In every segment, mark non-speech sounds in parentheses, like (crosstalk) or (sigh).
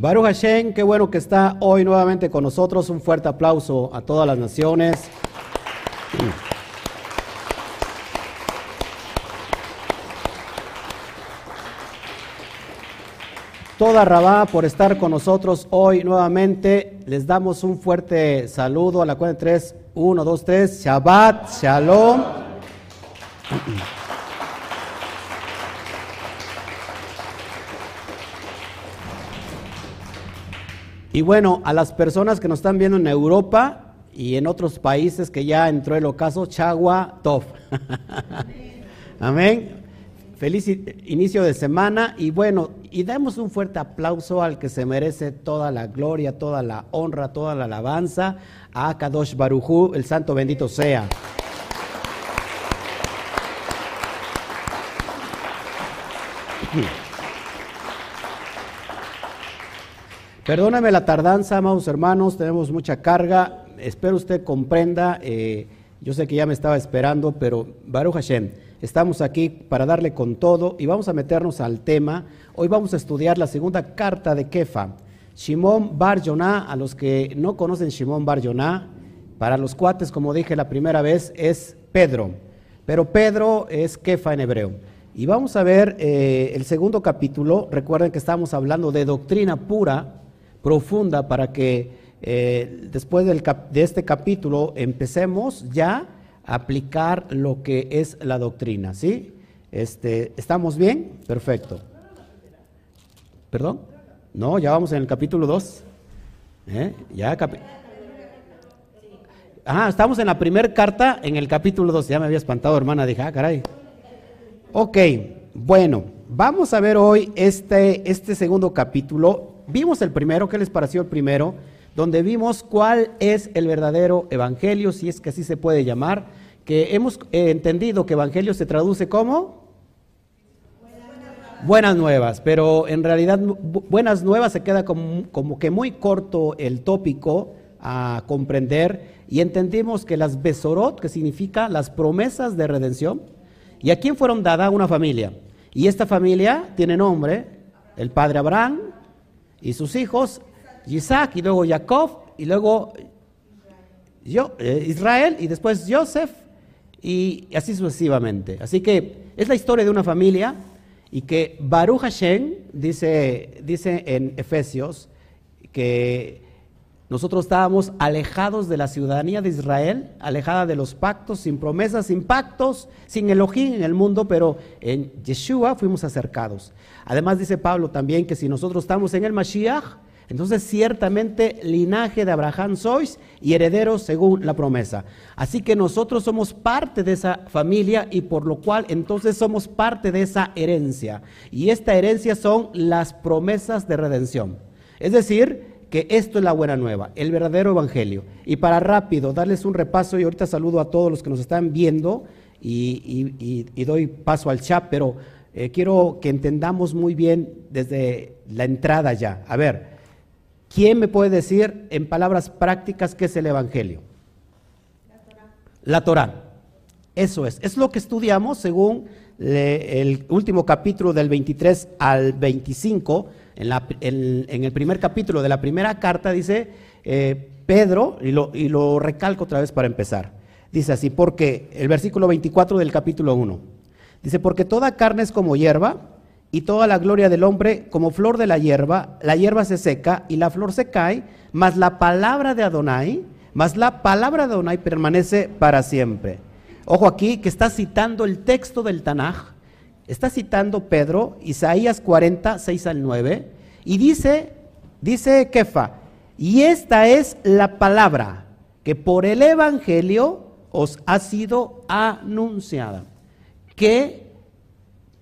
Baruch Hashem, qué bueno que está hoy nuevamente con nosotros. Un fuerte aplauso a todas las naciones. Toda Rabá por estar con nosotros hoy nuevamente. Les damos un fuerte saludo a la cuenta 3. 1, 2, 3. Shabbat, Shalom. Y bueno, a las personas que nos están viendo en Europa y en otros países que ya entró el ocaso, Chagua Tov. (laughs) Amén. Feliz inicio de semana y bueno, y demos un fuerte aplauso al que se merece toda la gloria, toda la honra, toda la alabanza a Kadosh Barujú, el santo bendito sea. Perdóname la tardanza, amados hermanos, tenemos mucha carga. Espero usted comprenda. Eh, yo sé que ya me estaba esperando, pero Baruch Hashem, estamos aquí para darle con todo y vamos a meternos al tema. Hoy vamos a estudiar la segunda carta de Kefa. Shimon Bar Yonah, a los que no conocen Shimon Bar Yonah, para los cuates, como dije la primera vez, es Pedro. Pero Pedro es Kefa en hebreo. Y vamos a ver eh, el segundo capítulo. Recuerden que estamos hablando de doctrina pura profunda para que eh, después de este capítulo empecemos ya a aplicar lo que es la doctrina, ¿sí? Este, ¿Estamos bien? Perfecto. ¿Perdón? No, ya vamos en el capítulo 2. ¿Eh? Ya Ah, estamos en la primera carta, en el capítulo 2. Ya me había espantado, hermana. Dije, ah, caray. Ok, bueno, vamos a ver hoy este, este segundo capítulo Vimos el primero, ¿qué les pareció el primero? Donde vimos cuál es el verdadero evangelio, si es que así se puede llamar, que hemos eh, entendido que evangelio se traduce como buenas nuevas, pero en realidad buenas nuevas se queda como, como, que muy corto el tópico a comprender y entendimos que las besorot, que significa las promesas de redención, y a quién fueron dadas una familia. Y esta familia tiene nombre, el padre Abraham, y sus hijos, Isaac y luego Jacob y luego eh, Israel y después Joseph y así sucesivamente. Así que es la historia de una familia y que Baruch Hashem dice, dice en Efesios que nosotros estábamos alejados de la ciudadanía de Israel, alejada de los pactos, sin promesas, sin pactos, sin Elohim en el mundo, pero en Yeshua fuimos acercados. Además dice Pablo también que si nosotros estamos en el Mashiach, entonces ciertamente linaje de Abraham sois y herederos según la promesa. Así que nosotros somos parte de esa familia y por lo cual entonces somos parte de esa herencia. Y esta herencia son las promesas de redención. Es decir, que esto es la buena nueva, el verdadero evangelio. Y para rápido darles un repaso, y ahorita saludo a todos los que nos están viendo y, doy paso al chat, pero eh, quiero que entendamos muy bien desde la entrada ya. A ver, ¿quién me puede decir en palabras prácticas qué es el evangelio? La Torah. Eso es, es lo que estudiamos según el último capítulo del 23 al 25 en, el primer capítulo de la primera carta dice eh, Pedro, y lo, y lo recalco otra vez para empezar, dice así, porque el versículo 24 del capítulo 1, dice, porque toda carne es como hierba, y toda la gloria del hombre como flor de la hierba, la hierba se seca y la flor se cae, mas la palabra de Adonai, mas la palabra de Adonai permanece para siempre. Ojo aquí que está citando el texto del Tanaj, Está citando Pedro, Isaías 40, 6 al 9, y dice, dice Kefa, y esta es la palabra que por el Evangelio os ha sido anunciada. ¿Qué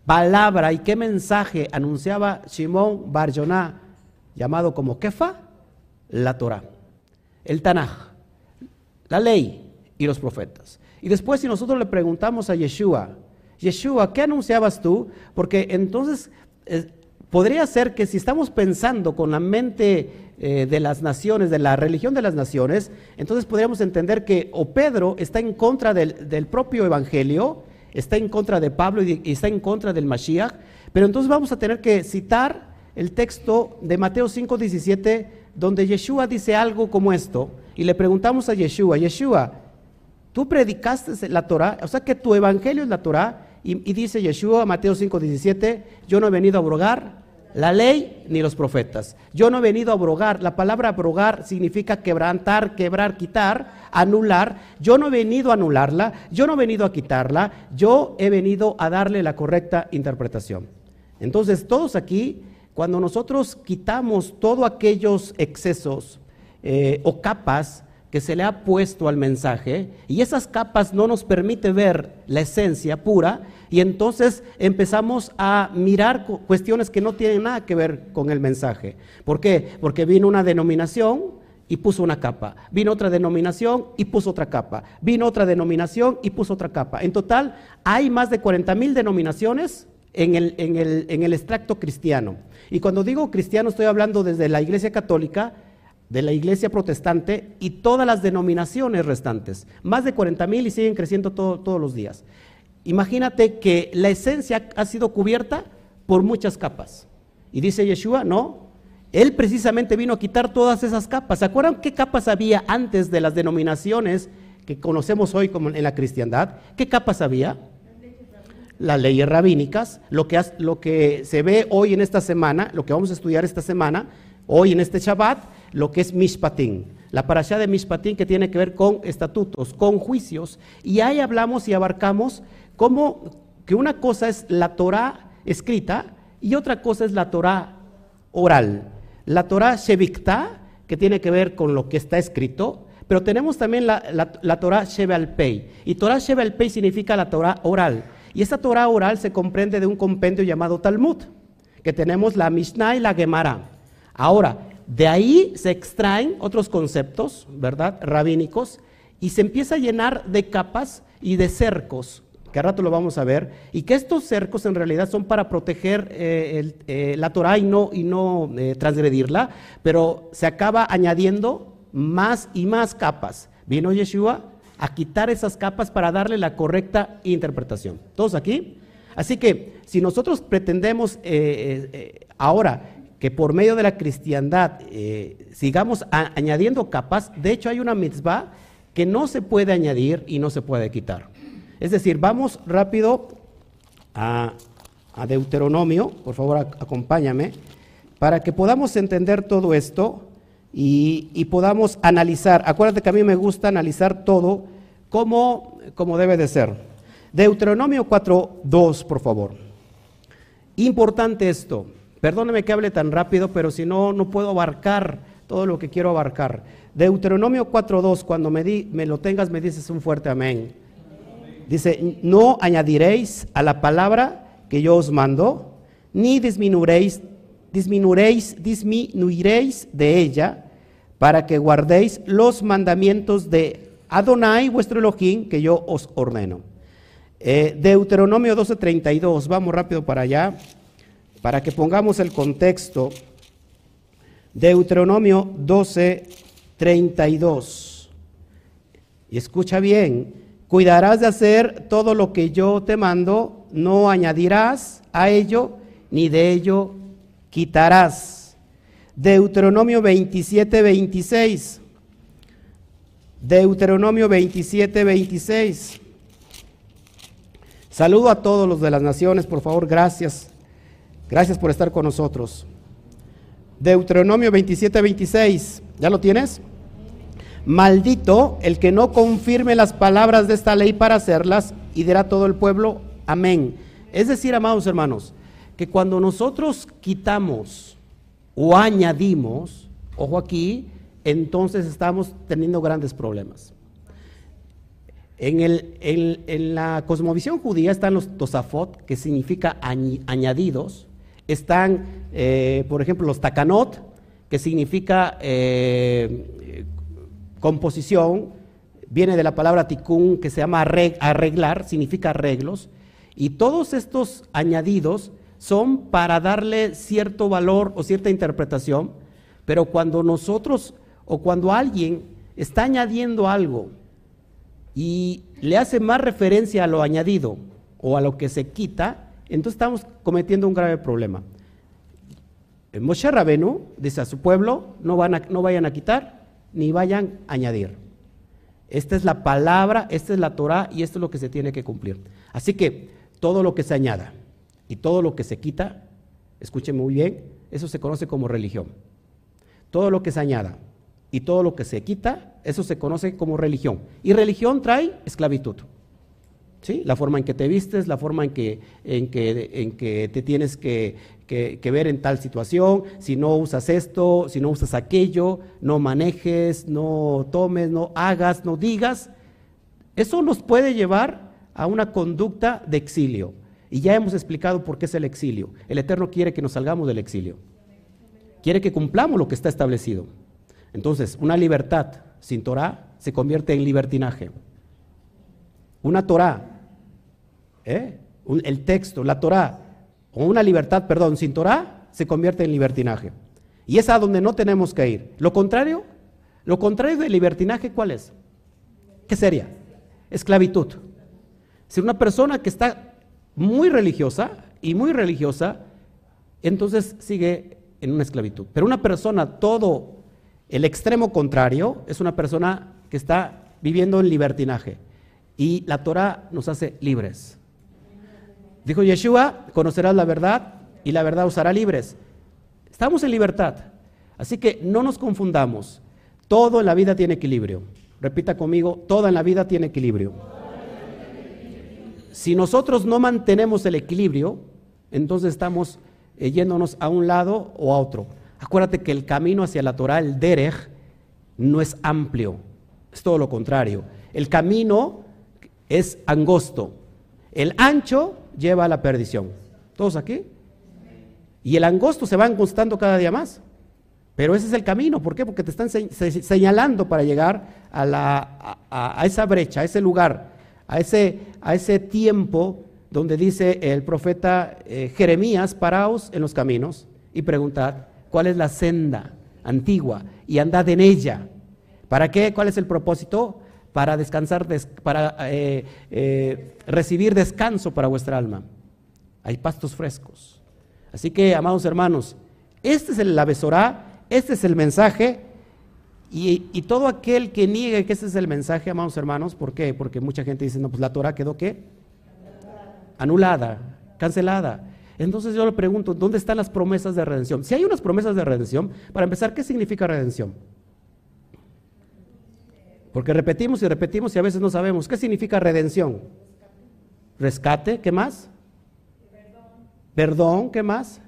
palabra y qué mensaje anunciaba Shimon Bar llamado como Kefa? La Torah, el Tanaj, la ley y los profetas. Y después si nosotros le preguntamos a Yeshua, Yeshua, ¿qué anunciabas tú? Porque entonces eh, podría ser que si estamos pensando con la mente eh, de las naciones, de la religión de las naciones, entonces podríamos entender que o Pedro está en contra del, propio evangelio, está en contra de Pablo y, está en contra del Mashiach, pero entonces vamos a tener que citar el texto de Mateo 5:17, donde Yeshua dice algo como esto, y le preguntamos a Yeshua, Yeshua, tú predicaste la Torah, o sea que tu evangelio es la Torah, y, dice Yeshua, Mateo 5:17, yo no he venido a abrogar la ley ni los profetas. Yo no he venido a abrogar. La palabra abrogar significa quebrantar, quebrar, quitar, anular. Yo no he venido a anularla, yo no he venido a quitarla, yo he venido a darle la correcta interpretación. Entonces, todos aquí, cuando nosotros quitamos todos aquellos excesos eh, o capas que se le ha puesto al mensaje y esas capas no nos permite ver la esencia pura y entonces empezamos a mirar cuestiones que no tienen nada que ver con el mensaje. ¿Por qué? Porque vino una denominación y puso una capa, vino otra denominación y puso otra capa, vino otra denominación y puso otra capa. En total hay más de 40 mil denominaciones en el, en, el, en el extracto cristiano. Y cuando digo cristiano estoy hablando desde la Iglesia Católica, de la iglesia protestante y todas las denominaciones restantes. Más de 40 mil y siguen creciendo todos los días. Imagínate que la esencia ha sido cubierta por muchas capas. Y dice Yeshua, no, él precisamente vino a quitar todas esas capas. ¿Se acuerdan qué capas había antes de las denominaciones que conocemos hoy como en la cristiandad? ¿Qué capas había? Las leyes rabínicas, lo que, lo que se ve hoy en esta semana, lo que vamos a estudiar esta semana, hoy en este Shabbat, lo que es Mishpatim. La parasha de Mishpatim que tiene que ver con estatutos, con juicios. Y ahí hablamos y abarcamos cómo que una cosa es la Torah escrita y otra cosa es la Torah oral. La Torah Shevikta, que tiene que ver con lo que está escrito, pero tenemos también la, la, Torah Pei. Y Torah Pei significa la Torah oral. Y esta Torah oral se comprende de un compendio llamado Talmud, que tenemos la Mishnah y la Gemara. Ahora, de ahí se extraen otros conceptos, ¿verdad? Rabínicos, y se empieza a llenar de capas y de cercos, que a rato lo vamos a ver, y que estos cercos en realidad son para proteger eh, eh, la Torah y no, y no eh, transgredirla, pero se acaba añadiendo más y más capas. Vino Yeshua a quitar esas capas para darle la correcta interpretación. ¿Todos aquí? Así que si nosotros pretendemos ahora que por medio de la cristiandad eh, sigamos añadiendo capas, de hecho hay una mitzvah que no se puede añadir y no se puede quitar. Es decir, vamos rápido a, Deuteronomio, por favor acompáñame, para que podamos entender todo esto y, podamos analizar. Acuérdate que a mí me gusta analizar todo como, como debe de ser. Deuteronomio 4.2, por favor. Importante esto. Perdóneme que hable tan rápido, pero si no, no puedo abarcar todo lo que quiero abarcar. Deuteronomio 4.2, cuando me, di, me lo tengas, me dices un fuerte amén. Dice, no añadiréis a la palabra que yo os mando, ni disminuiréis, disminuiréis, disminuiréis de ella, para que guardéis los mandamientos de Adonai, vuestro Elohim, que yo os ordeno. Eh, Deuteronomio 12.32, vamos rápido para allá para que pongamos el contexto, Deuteronomio 12, 32. Y escucha bien, cuidarás de hacer todo lo que yo te mando, no añadirás a ello, ni de ello quitarás. Deuteronomio 27, 26. Deuteronomio 27, 26. Saludo a todos los de las naciones, por favor, gracias. Gracias por estar con nosotros. Deuteronomio 27, 26. ¿Ya lo tienes? Maldito el que no confirme las palabras de esta ley para hacerlas y dirá todo el pueblo, amén. Es decir, amados hermanos, que cuando nosotros quitamos o añadimos, ojo aquí, entonces estamos teniendo grandes problemas. En, el, en la cosmovisión judía están los tosafot, que significa añadidos, están, eh, por ejemplo, los takanot, que significa eh, composición, viene de la palabra tikkun, que se llama arreglar, significa arreglos, y todos estos añadidos son para darle cierto valor o cierta interpretación, pero cuando nosotros o cuando alguien está añadiendo algo y le hace más referencia a lo añadido o a lo que se quita, entonces estamos cometiendo un grave problema. Moshe Rabenu dice a su pueblo, no, van no vayan a quitar ni vayan a añadir. Esta es la palabra, esta es la Torah y esto es lo que se tiene que cumplir. Así que todo lo que se añada y todo lo que se quita, escuchen muy bien, eso se conoce como religión. Todo lo que se añada y todo lo que se quita, eso se conoce como religión. Y religión trae esclavitud. ¿Sí? La forma en que te vistes, la forma en que, en que, en que te tienes que, que, ver en tal situación, si no usas esto, si no usas aquello, no manejes, no tomes, no hagas, no digas, eso nos puede llevar a una conducta de exilio. Y ya hemos explicado por qué es el exilio. El Eterno quiere que nos salgamos del exilio. Quiere que cumplamos lo que está establecido. Entonces, una libertad sin Torah se convierte en libertinaje. Una Torah, ¿eh? el texto, la Torah, o una libertad, perdón, sin Torah, se convierte en libertinaje. Y es a donde no tenemos que ir. Lo contrario, lo contrario del libertinaje, ¿cuál es? ¿Qué sería? Esclavitud. Si una persona que está muy religiosa y muy religiosa, entonces sigue en una esclavitud. Pero una persona todo el extremo contrario es una persona que está viviendo en libertinaje. Y la Torah nos hace libres. Dijo Yeshua, conocerás la verdad y la verdad os hará libres. Estamos en libertad. Así que no nos confundamos. Todo en la vida tiene equilibrio. Repita conmigo, todo en la vida tiene equilibrio. Si nosotros no mantenemos el equilibrio, entonces estamos eh, yéndonos a un lado o a otro. Acuérdate que el camino hacia la Torah, el derech, no es amplio, es todo lo contrario. El camino es angosto, el ancho lleva a la perdición. ¿Todos aquí? Y el angosto se va angostando cada día más. Pero ese es el camino. ¿Por qué? Porque te están señalando para llegar a, la, a, esa brecha, a ese lugar, a ese, a ese tiempo donde dice el profeta eh, Jeremías, paraos en los caminos y preguntad cuál es la senda antigua y andad en ella. ¿Para qué? ¿Cuál es el propósito? Para descansar, para eh, eh, recibir descanso para vuestra alma. Hay pastos frescos. Así que, amados hermanos, este es el, la besorá, este es el mensaje, y, todo aquel que niegue que este es el mensaje, amados hermanos, ¿por qué? Porque mucha gente dice, no, pues la Torah quedó qué? Anulada, cancelada. Entonces yo le pregunto, ¿dónde están las promesas de redención? Si hay unas promesas de redención, para empezar, ¿qué significa redención? Porque repetimos y repetimos y a veces no sabemos. ¿Qué significa redención? Rescate, ¿qué más? Perdón, ¿qué más?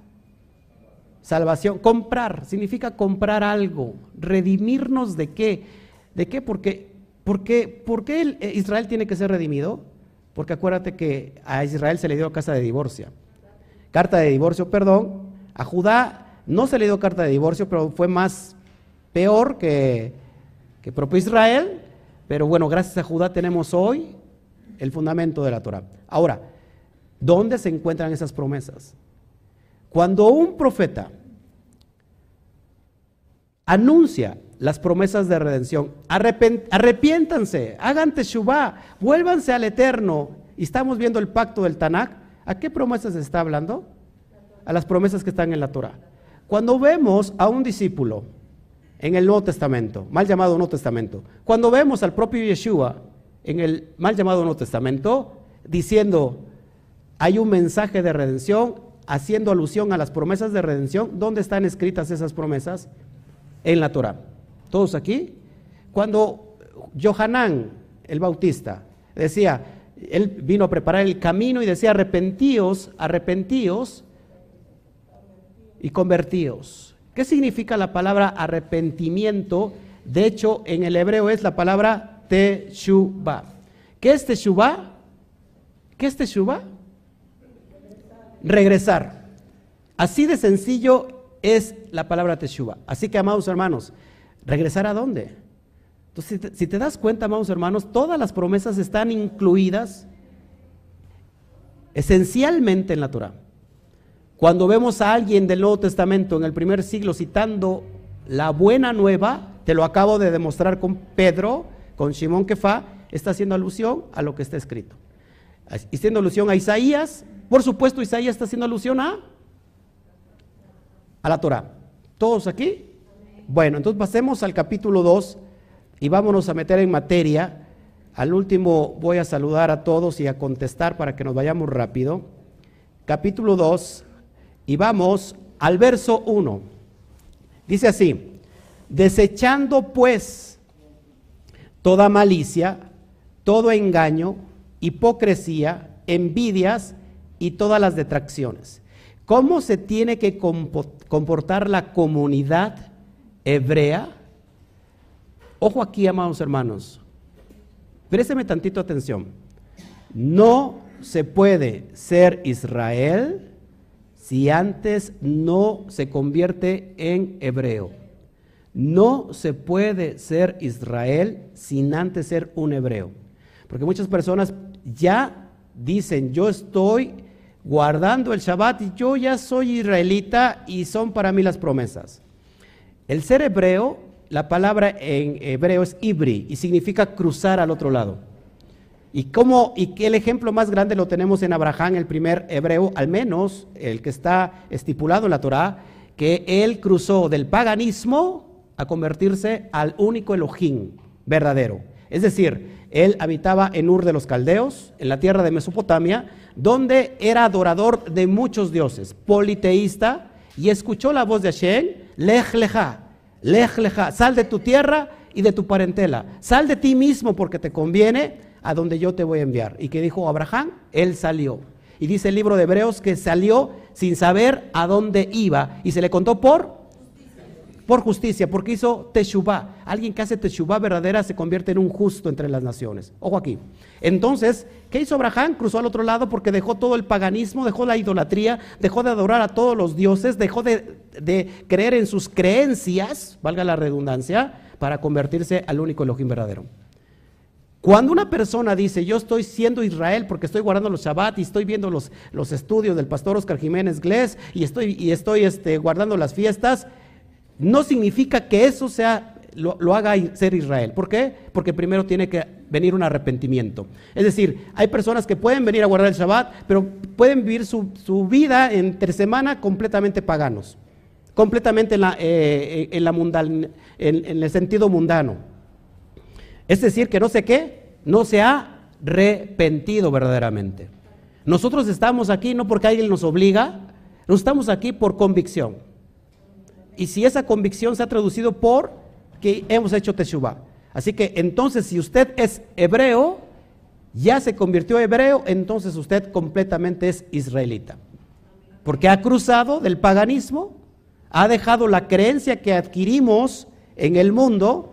Salvación. Comprar, significa comprar algo. Redimirnos de qué? ¿De qué? Porque, porque, ¿Por qué eh, Israel tiene que ser redimido? Porque acuérdate que a Israel se le dio casa de divorcio. Carta de divorcio, perdón. A Judá no se le dio carta de divorcio, pero fue más peor que, que propio Israel, pero bueno, gracias a Judá tenemos hoy el fundamento de la Torah. Ahora, ¿dónde se encuentran esas promesas? Cuando un profeta anuncia las promesas de redención, arrepiéntanse, hagan teshuvah, vuélvanse al Eterno, y estamos viendo el pacto del Tanakh, ¿a qué promesas se está hablando? A las promesas que están en la Torah. Cuando vemos a un discípulo en el Nuevo Testamento, mal llamado Nuevo Testamento. Cuando vemos al propio Yeshua en el mal llamado Nuevo Testamento diciendo, hay un mensaje de redención, haciendo alusión a las promesas de redención, ¿dónde están escritas esas promesas? En la Torah. ¿Todos aquí? Cuando Johanán, el bautista, decía, él vino a preparar el camino y decía, arrepentíos, arrepentíos y convertíos. ¿Qué significa la palabra arrepentimiento? De hecho, en el hebreo es la palabra teshuvah. ¿Qué es teshuvah? ¿Qué es teshuvah? Regresar. Así de sencillo es la palabra teshuvah. Así que, amados hermanos, ¿regresar a dónde? Entonces, si te das cuenta, amados hermanos, todas las promesas están incluidas esencialmente en la Torah. Cuando vemos a alguien del Nuevo Testamento en el primer siglo citando la buena nueva, te lo acabo de demostrar con Pedro, con Simón Kefa, está haciendo alusión a lo que está escrito. Haciendo alusión a Isaías, por supuesto Isaías está haciendo alusión a a la Torah. ¿Todos aquí? Bueno, entonces pasemos al capítulo 2 y vámonos a meter en materia. Al último voy a saludar a todos y a contestar para que nos vayamos rápido. Capítulo 2 y vamos al verso 1. Dice así, desechando pues toda malicia, todo engaño, hipocresía, envidias y todas las detracciones. ¿Cómo se tiene que comportar la comunidad hebrea? Ojo aquí, amados hermanos. Présteme tantito atención. No se puede ser Israel si antes no se convierte en hebreo. No se puede ser Israel sin antes ser un hebreo. Porque muchas personas ya dicen, yo estoy guardando el Shabbat y yo ya soy israelita y son para mí las promesas. El ser hebreo, la palabra en hebreo es ibri y significa cruzar al otro lado. Y cómo y el ejemplo más grande lo tenemos en Abraham, el primer hebreo, al menos el que está estipulado en la Torá, que él cruzó del paganismo a convertirse al único Elohim verdadero. Es decir, él habitaba en Ur de los Caldeos, en la tierra de Mesopotamia, donde era adorador de muchos dioses, politeísta, y escuchó la voz de Hashem, lej leja, lej leja, sal de tu tierra y de tu parentela, sal de ti mismo porque te conviene a donde yo te voy a enviar. ¿Y qué dijo Abraham? Él salió. Y dice el libro de Hebreos que salió sin saber a dónde iba y se le contó por por justicia, porque hizo Teshuvah. Alguien que hace Teshuvah verdadera se convierte en un justo entre las naciones. Ojo aquí. Entonces, ¿qué hizo Abraham? Cruzó al otro lado porque dejó todo el paganismo, dejó la idolatría, dejó de adorar a todos los dioses, dejó de, creer en sus creencias, valga la redundancia, para convertirse al único Elohim verdadero. Cuando una persona dice, yo estoy siendo Israel porque estoy guardando los Shabbat y estoy viendo los, los estudios del pastor Oscar Jiménez Glés y estoy, y estoy este, guardando las fiestas, no significa que eso sea, lo, haga ser Israel. ¿Por qué? Porque primero tiene que venir un arrepentimiento. Es decir, hay personas que pueden venir a guardar el Shabbat, pero pueden vivir su, vida entre semana completamente paganos, completamente en, la, eh, en, la en el sentido mundano. Es decir, que no sé qué, no se ha arrepentido verdaderamente. Nosotros estamos aquí no porque alguien nos obliga, no estamos aquí por convicción y si esa convicción se ha traducido por que hemos hecho Teshuvah. Así que entonces si usted es hebreo, ya se convirtió hebreo, entonces usted completamente es israelita. Porque ha cruzado del paganismo, ha dejado la creencia que adquirimos en el mundo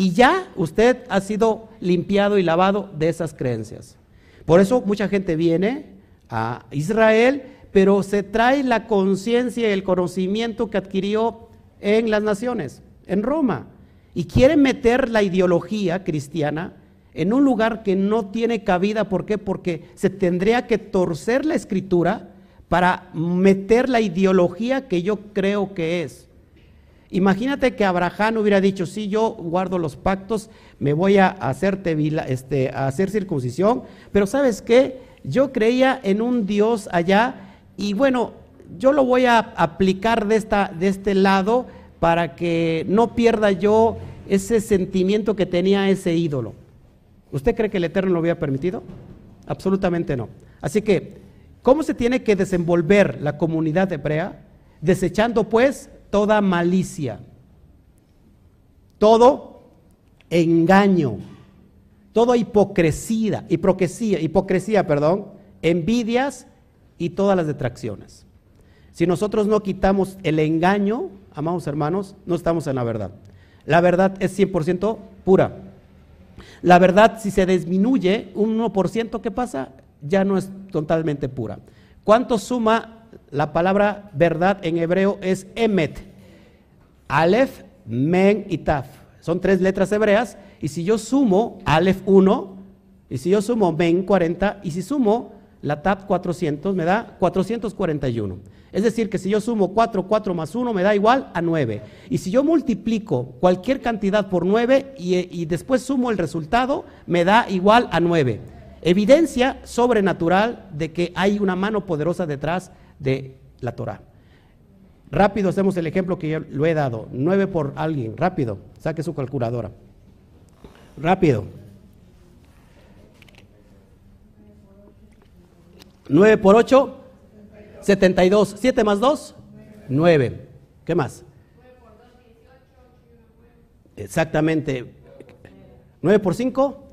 y ya usted ha sido limpiado y lavado de esas creencias. Por eso mucha gente viene a Israel, pero se trae la conciencia y el conocimiento que adquirió en las naciones, en Roma, y quieren meter la ideología cristiana en un lugar que no tiene cabida. ¿Por qué? Porque se tendría que torcer la escritura para meter la ideología que yo creo que es. Imagínate que Abraham hubiera dicho, sí, yo guardo los pactos, me voy a, hacerte, este, a hacer circuncisión, pero ¿sabes qué? Yo creía en un Dios allá y bueno, yo lo voy a aplicar de, esta, de este lado para que no pierda yo ese sentimiento que tenía ese ídolo. ¿Usted cree que el Eterno lo había permitido? Absolutamente no. Así que, ¿cómo se tiene que desenvolver la comunidad hebrea? Desechando pues toda malicia, todo engaño, toda hipocresía, hipocresía, hipocresía, perdón, envidias y todas las detracciones. Si nosotros no quitamos el engaño, amados hermanos, no estamos en la verdad. La verdad es 100% pura. La verdad, si se disminuye un 1%, ¿qué pasa? Ya no es totalmente pura. ¿Cuánto suma la palabra verdad en hebreo? Es emet. Aleph, men y taf. Son tres letras hebreas. Y si yo sumo Aleph 1, y si yo sumo men 40, y si sumo la taf 400, me da 441. Es decir, que si yo sumo 4, 4 más 1 me da igual a 9. Y si yo multiplico cualquier cantidad por 9 y, después sumo el resultado, me da igual a 9. Evidencia sobrenatural de que hay una mano poderosa detrás de la Torah. Rápido hacemos el ejemplo que yo lo he dado. 9 por alguien, rápido. Saque su calculadora. Rápido. 9 por 8, 72. 7 más 2, 9. ¿Qué más? Exactamente. 9 por 5,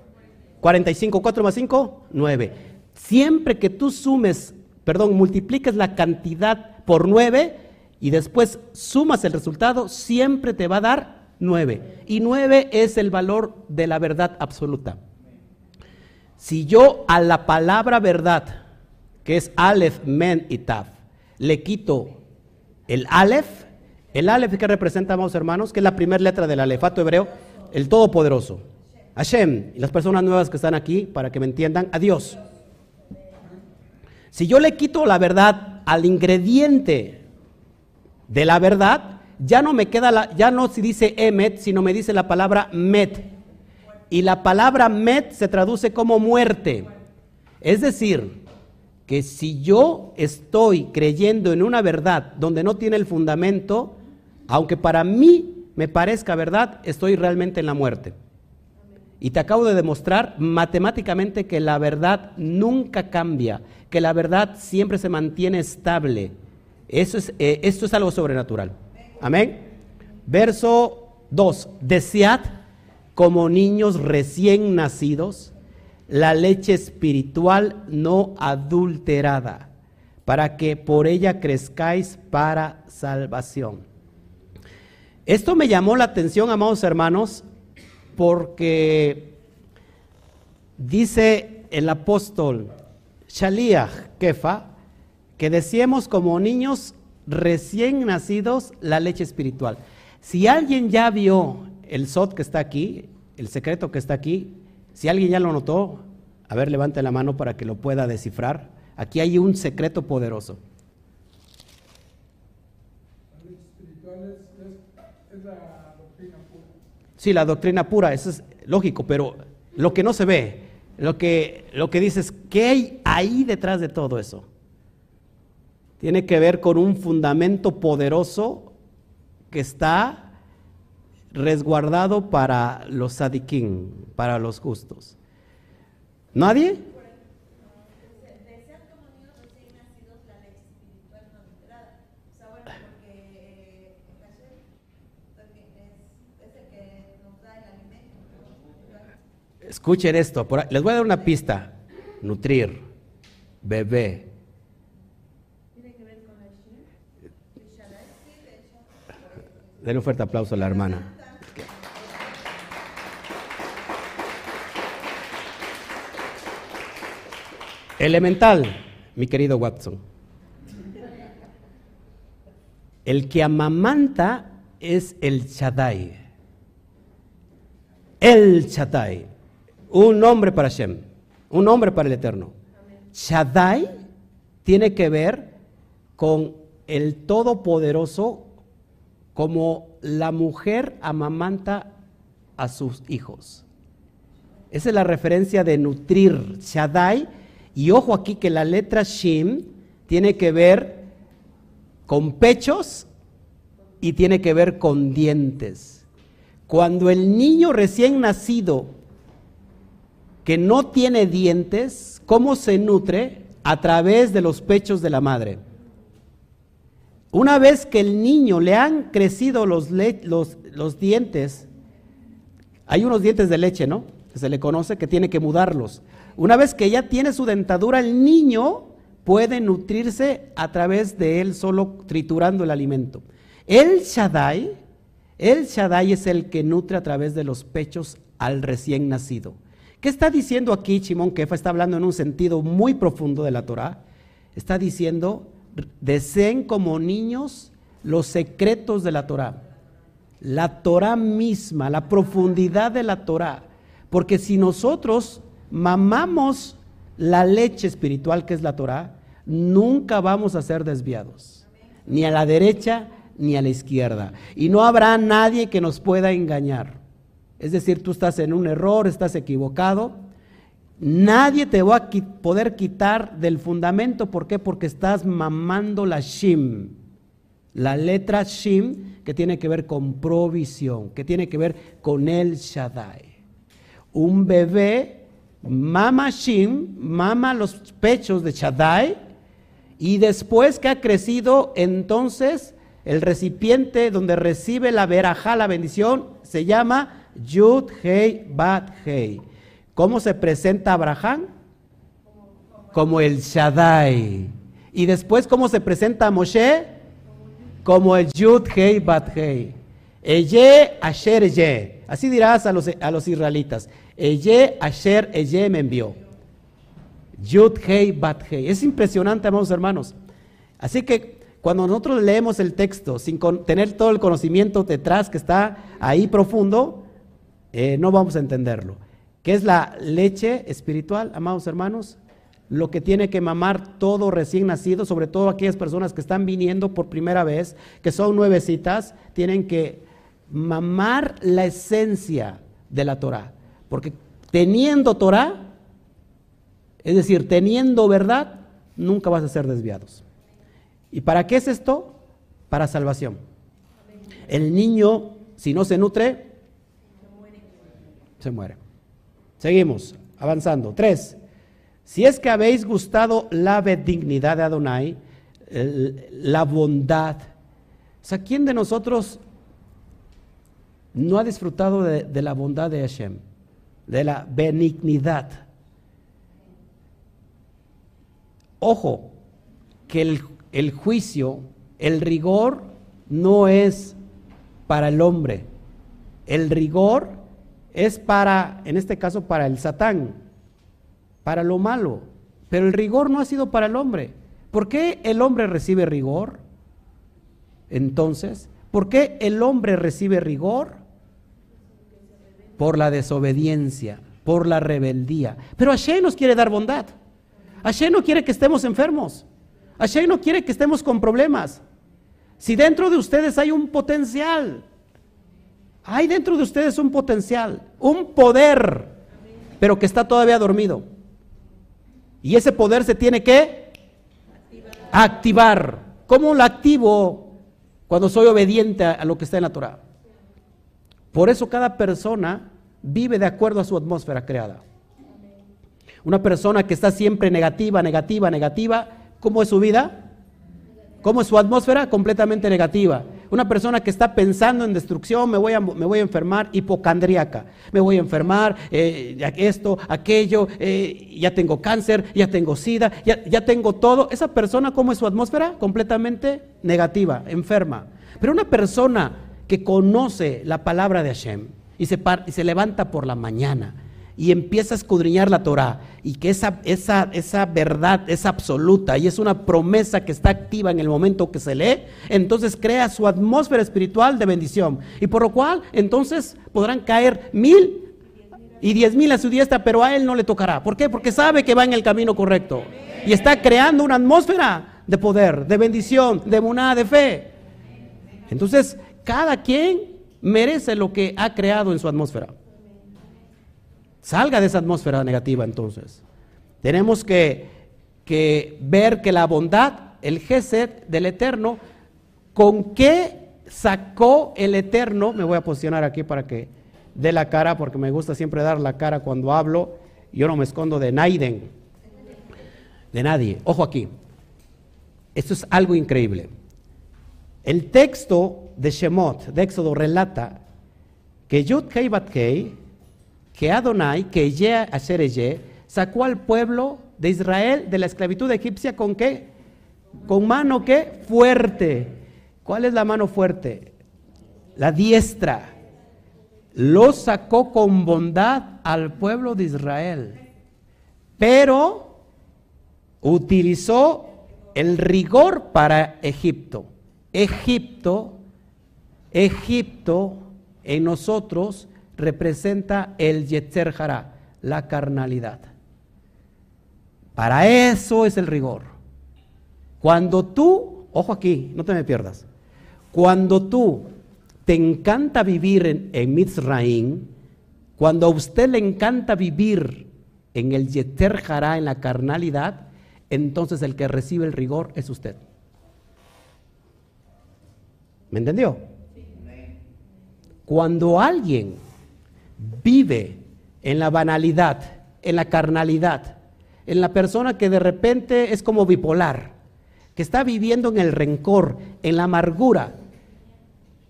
45. 4 más 5, 9. Siempre que tú sumes, perdón, multipliques la cantidad por 9 y después sumas el resultado, siempre te va a dar 9. Y 9 es el valor de la verdad absoluta. Si yo a la palabra verdad, que es Aleph, Men y Taf, le quito el Aleph, el Aleph que representa, amados hermanos, que es la primera letra del alefato hebreo, el Todopoderoso. Hashem, y las personas nuevas que están aquí, para que me entiendan, a Dios. Si yo le quito la verdad al ingrediente de la verdad, ya no me queda la, ya no se dice emet, sino me dice la palabra met. Y la palabra met se traduce como muerte. Es decir, que si yo estoy creyendo en una verdad donde no tiene el fundamento, aunque para mí me parezca verdad, estoy realmente en la muerte. Y te acabo de demostrar matemáticamente que la verdad nunca cambia, que la verdad siempre se mantiene estable. Eso es, eh, esto es algo sobrenatural. Amén. Verso 2. Desead como niños recién nacidos la leche espiritual no adulterada, para que por ella crezcáis para salvación. Esto me llamó la atención, amados hermanos, porque dice el apóstol Shaliach Kefa que decíamos como niños recién nacidos la leche espiritual. Si alguien ya vio el SOT que está aquí, el secreto que está aquí, si alguien ya lo notó, a ver, levante la mano para que lo pueda descifrar. Aquí hay un secreto poderoso. La leche espiritual es, la doctrina pura. Sí, la doctrina pura, eso es lógico, pero lo que no se ve, lo que, lo que dices, ¿qué hay ahí detrás de todo eso? tiene que ver con un fundamento poderoso que está resguardado para los sadiquín, para los justos. ¿Nadie? Escuchen esto, les voy a dar una pista. Nutrir, bebé, Denle un fuerte aplauso a la hermana. Elemental, mi querido Watson. El que amamanta es el Shaddai. El Shaddai. Un nombre para Shem. Un nombre para el Eterno. Shaddai tiene que ver con el Todopoderoso como la mujer amamanta a sus hijos. Esa es la referencia de nutrir, Shaddai. Y ojo aquí que la letra Shim tiene que ver con pechos y tiene que ver con dientes. Cuando el niño recién nacido que no tiene dientes, ¿cómo se nutre? A través de los pechos de la madre. Una vez que el niño le han crecido los, los, dientes, hay unos dientes de leche, ¿no? Que se le conoce que tiene que mudarlos. Una vez que ya tiene su dentadura, el niño puede nutrirse a través de él solo triturando el alimento. El Shaddai, el Shaddai es el que nutre a través de los pechos al recién nacido. ¿Qué está diciendo aquí Chimón Kefa? Está hablando en un sentido muy profundo de la Torah. Está diciendo deseen como niños los secretos de la Torah. La Torah misma, la profundidad de la Torah. Porque si nosotros mamamos la leche espiritual que es la Torah, nunca vamos a ser desviados. Ni a la derecha ni a la izquierda. Y no habrá nadie que nos pueda engañar. Es decir, tú estás en un error, estás equivocado Nadie te va a poder quitar del fundamento. ¿Por qué? Porque estás mamando la Shim, La letra Shim, que tiene que ver con provisión, que tiene que ver con el Shaddai. Un bebé mama Shim, mama los pechos de Shaddai, y después que ha crecido, entonces el recipiente donde recibe la verajá, la bendición, se llama Yud Hei Bat Hei. ¿Cómo se presenta Abraham? Como el Shaddai. Y después, ¿cómo se presenta Moshe? Como el Yud Hei Bat Hei. Eye Asher Eye. Así dirás a los, a los israelitas. Eye Asher Eye me envió. Yud Hei Bat Hei. Es impresionante, amados hermanos. Así que cuando nosotros leemos el texto sin tener todo el conocimiento detrás que está ahí profundo, eh, no vamos a entenderlo. ¿Qué es la leche espiritual, amados hermanos? Lo que tiene que mamar todo recién nacido, sobre todo aquellas personas que están viniendo por primera vez, que son nuevecitas, tienen que mamar la esencia de la Torah. Porque teniendo Torah, es decir, teniendo verdad, nunca vas a ser desviados. ¿Y para qué es esto? Para salvación. El niño, si no se nutre, se muere. Seguimos, avanzando. Tres, si es que habéis gustado la benignidad de Adonai, la bondad. O sea, ¿quién de nosotros no ha disfrutado de, la bondad de Hashem? De la benignidad. Ojo, que el, juicio, el rigor no es para el hombre. El rigor es para, en este caso, para el Satán, para lo malo. Pero el rigor no ha sido para el hombre. ¿Por qué el hombre recibe rigor? Entonces, ¿por qué el hombre recibe rigor? Por la desobediencia, por la rebeldía. Pero Hashem nos quiere dar bondad. Hashem no quiere que estemos enfermos. Hashem no quiere que estemos con problemas. Si dentro de ustedes hay un potencial, hay dentro de ustedes un potencial, un poder, pero que está todavía dormido. Y ese poder se tiene que activar. ¿Cómo lo activo cuando soy obediente a lo que está en la Torah? Por eso cada persona vive de acuerdo a su atmósfera creada. Una persona que está siempre negativa, negativa, negativa, ¿cómo es su vida? ¿Cómo es su atmósfera? Completamente negativa. Una persona que está pensando en destrucción, me voy a, me voy a enfermar, hipocondríaca. Me voy a enfermar, eh, esto, aquello, eh, ya tengo cáncer, ya tengo sida, ya, ya tengo todo. Esa persona, ¿cómo es su atmósfera? Completamente negativa, enferma. Pero una persona que conoce la palabra de Hashem y se, y se levanta por la mañana, y empieza a escudriñar la Torah y que esa, esa, esa verdad es absoluta y es una promesa que está activa en el momento que se lee, entonces crea su atmósfera espiritual de bendición. Y por lo cual entonces podrán caer mil y diez mil a su diestra, pero a él no le tocará. ¿Por qué? Porque sabe que va en el camino correcto y está creando una atmósfera de poder, de bendición, de monada, de fe. Entonces, cada quien merece lo que ha creado en su atmósfera. Salga de esa atmósfera negativa entonces. Tenemos que, ver que la bondad, el Gesed del Eterno, ¿con qué sacó el Eterno? Me voy a posicionar aquí para que dé la cara, porque me gusta siempre dar la cara cuando hablo. Yo no me escondo de Naiden, de nadie. Ojo aquí. Esto es algo increíble. El texto de Shemot, de Éxodo, relata que Yud Kei Bat Kei, que Adonai, que Ye Ye, sacó al pueblo de Israel de la esclavitud egipcia con qué? Con mano qué? Fuerte. ¿Cuál es la mano fuerte? La diestra. Lo sacó con bondad al pueblo de Israel. Pero utilizó el rigor para Egipto. Egipto, Egipto en nosotros representa el Yetzer Hará, la carnalidad. Para eso es el rigor. Cuando tú, ojo aquí, no te me pierdas, cuando tú te encanta vivir en, en Mitzrayim, cuando a usted le encanta vivir en el Yeter Hará, en la carnalidad, entonces el que recibe el rigor es usted. ¿Me entendió? Cuando alguien vive en la banalidad, en la carnalidad, en la persona que de repente es como bipolar, que está viviendo en el rencor, en la amargura,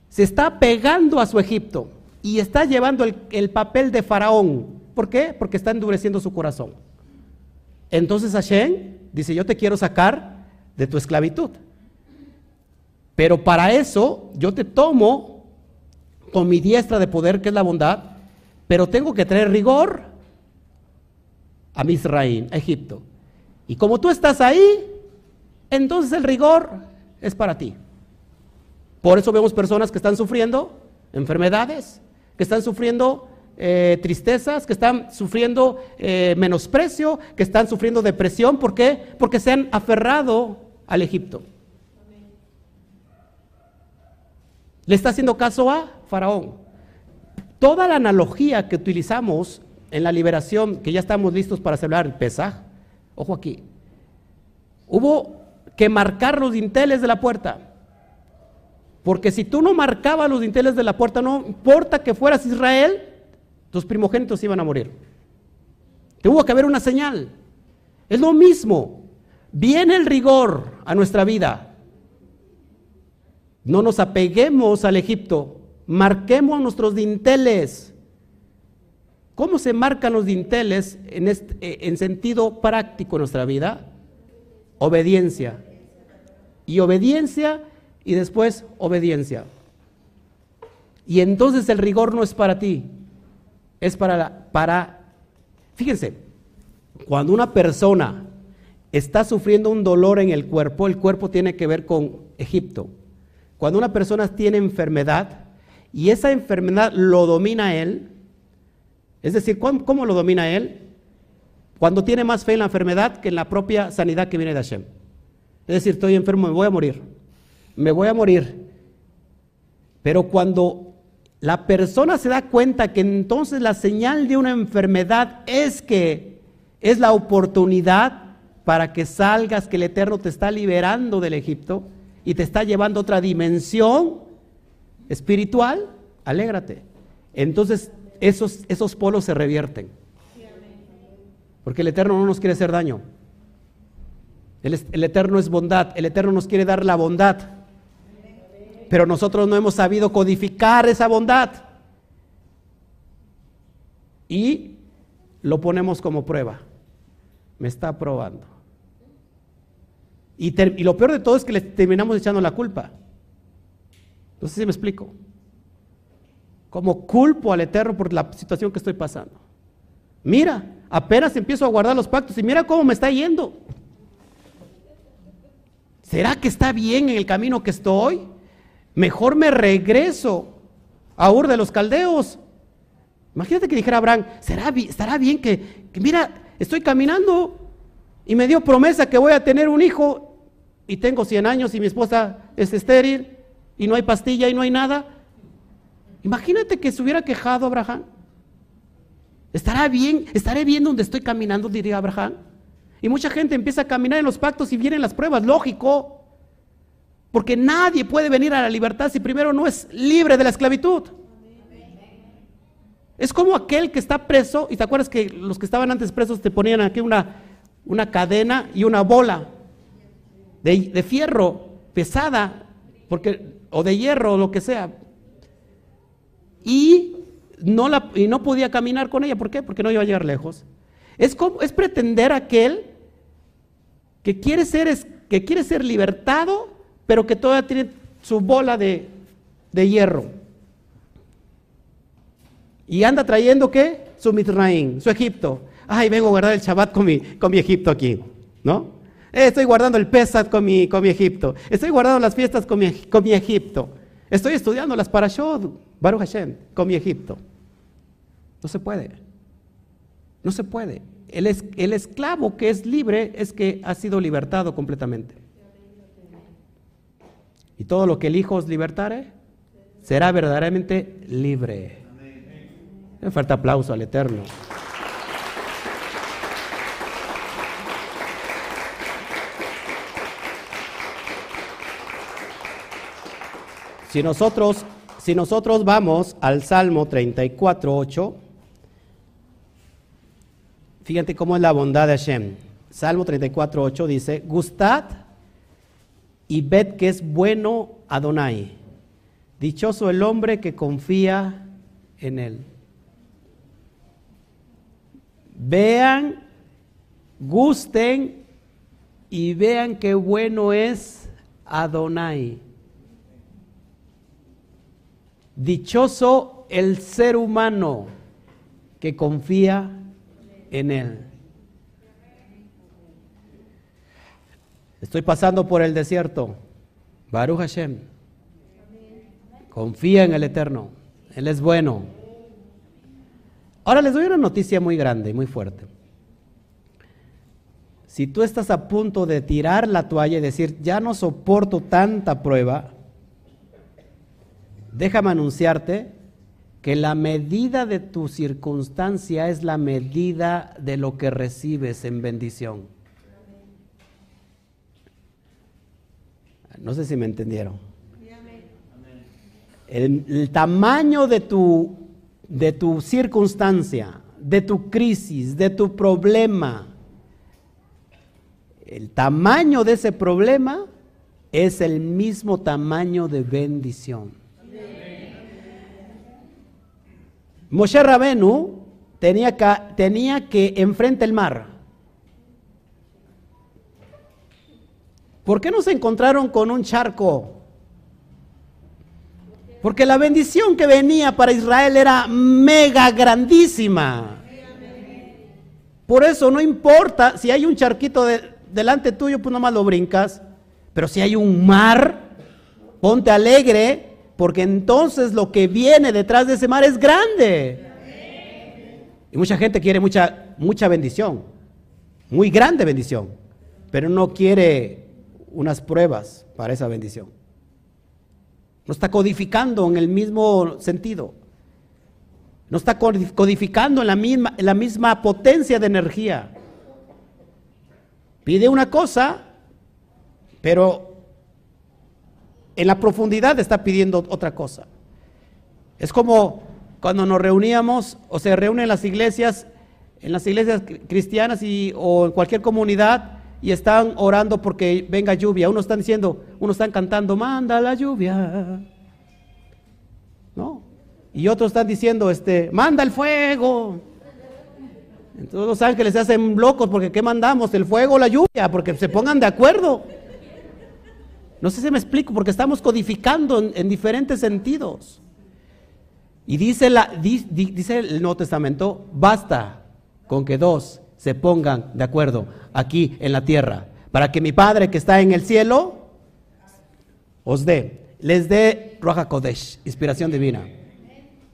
se está pegando a su Egipto y está llevando el, papel de faraón. ¿Por qué? Porque está endureciendo su corazón. Entonces Hashem dice, yo te quiero sacar de tu esclavitud. Pero para eso yo te tomo con mi diestra de poder, que es la bondad, pero tengo que traer rigor a Misraín, a Egipto. Y como tú estás ahí, entonces el rigor es para ti. Por eso vemos personas que están sufriendo enfermedades, que están sufriendo eh, tristezas, que están sufriendo eh, menosprecio, que están sufriendo depresión. ¿Por qué? Porque se han aferrado al Egipto. Le está haciendo caso a Faraón. Toda la analogía que utilizamos en la liberación, que ya estamos listos para celebrar el Pesaj, ojo aquí, hubo que marcar los dinteles de la puerta. Porque si tú no marcabas los dinteles de la puerta, no importa que fueras Israel, tus primogénitos iban a morir. Tuvo que haber una señal. Es lo mismo. Viene el rigor a nuestra vida. No nos apeguemos al Egipto. Marquemos nuestros dinteles. ¿Cómo se marcan los dinteles en, este, en sentido práctico en nuestra vida? Obediencia. Y obediencia y después obediencia. Y entonces el rigor no es para ti, es para, para, fíjense, cuando una persona está sufriendo un dolor en el cuerpo, el cuerpo tiene que ver con Egipto. Cuando una persona tiene enfermedad y esa enfermedad lo domina él, es decir, ¿cómo, lo domina él? Cuando tiene más fe en la enfermedad que en la propia sanidad que viene de Hashem. Es decir, estoy enfermo, me voy a morir me voy a morir. Pero cuando la persona se da cuenta que entonces la señal de una enfermedad es que es la oportunidad para que salgas, que el Eterno te está liberando del Egipto y te está llevando a otra dimensión espiritual, alégrate. Entonces esos, esos polos se revierten. Porque el Eterno no nos quiere hacer daño. El, el Eterno es bondad, el Eterno nos quiere dar la bondad pero nosotros no hemos sabido codificar esa bondad. Y lo ponemos como prueba. Me está probando. Y, lo peor de todo es que le terminamos echando la culpa. No sé si me explico. Como culpo al Eterno por la situación que estoy pasando. Mira, apenas empiezo a guardar los pactos y mira cómo me está yendo. ¿Será que está bien en el camino que estoy? mejor me regreso a Ur de los Caldeos. Imagínate que dijera Abraham, ¿será, estará bien que, mira, estoy caminando y me dio promesa que voy a tener un hijo y tengo 100 años y mi esposa es estéril y no hay pastilla y no hay nada. Imagínate que se hubiera quejado Abraham. ¿Estará bien? ¿Estaré bien donde estoy caminando? Diría Abraham. Y mucha gente empieza a caminar en los pactos y vienen las pruebas, lógico. Porque nadie puede venir a la libertad si primero no es libre de la esclavitud. Es como aquel que está preso, y te acuerdas que los que estaban antes presos te ponían aquí una, una cadena y una bola de, fierro pesada, porque, o de hierro o lo que sea. Y no, la, y no podía caminar con ella. ¿Por qué? Porque no iba a llegar lejos. Es, como, es pretender aquel que quiere ser, que quiere ser libertado pero que todavía tiene su bola de, hierro. Y anda trayendo qué? Su Mitraín, su Egipto. Ay, vengo a guardar el Shabbat con mi, con mi Egipto aquí, ¿no? Estoy guardando el Pesach con mi, con mi Egipto. Estoy guardando las fiestas con mi, con mi Egipto. Estoy estudiando las Parashot, Baruch Hashem, con mi Egipto. No se puede. No se puede. El, el esclavo que es libre es que ha sido libertado completamente. Y todo lo que el Hijo os libertare será verdaderamente libre. Me falta aplauso al Eterno. Si nosotros, si nosotros vamos al Salmo 34, 8, fíjate cómo es la bondad de Hashem. Salmo 34, 8 dice, gustad y ved que es bueno Adonai. Dichoso el hombre que confía en él. Vean, gusten y vean qué bueno es Adonai. Dichoso el ser humano que confía en él. Estoy pasando por el desierto. Baruch Hashem. Confía en el Eterno. Él es bueno. Ahora les doy una noticia muy grande, muy fuerte. Si tú estás a punto de tirar la toalla y decir, ya no soporto tanta prueba, déjame anunciarte que la medida de tu circunstancia es la medida de lo que recibes en bendición. No sé si me entendieron. El, tamaño de tu, de tu circunstancia, de tu crisis, de tu problema, el tamaño de ese problema es el mismo tamaño de bendición. Moshe Rabenu tenía que, que enfrente el mar. ¿Por qué no se encontraron con un charco? Porque la bendición que venía para Israel era mega grandísima. Por eso no importa si hay un charquito de, delante tuyo, pues nomás lo brincas. Pero si hay un mar, ponte alegre, porque entonces lo que viene detrás de ese mar es grande. Y mucha gente quiere mucha, mucha bendición, muy grande bendición, pero no quiere unas pruebas para esa bendición. No está codificando en el mismo sentido. No está codificando en la misma, en la misma potencia de energía. Pide una cosa, pero en la profundidad está pidiendo otra cosa. Es como cuando nos reuníamos o se reúnen las iglesias, en las iglesias cristianas y, o en cualquier comunidad y están orando porque venga lluvia. Unos están diciendo, unos están cantando, manda la lluvia. ¿No? Y otros están diciendo, este, manda el fuego. Entonces los ángeles se hacen locos porque ¿qué mandamos? ¿El fuego o la lluvia? Porque se pongan de acuerdo. No sé si me explico, porque estamos codificando en, diferentes sentidos. Y dice, la, dice el Nuevo Testamento, basta con que dos se pongan de acuerdo aquí en la tierra, para que mi Padre que está en el cielo os dé, les dé Roja Kodesh, inspiración divina.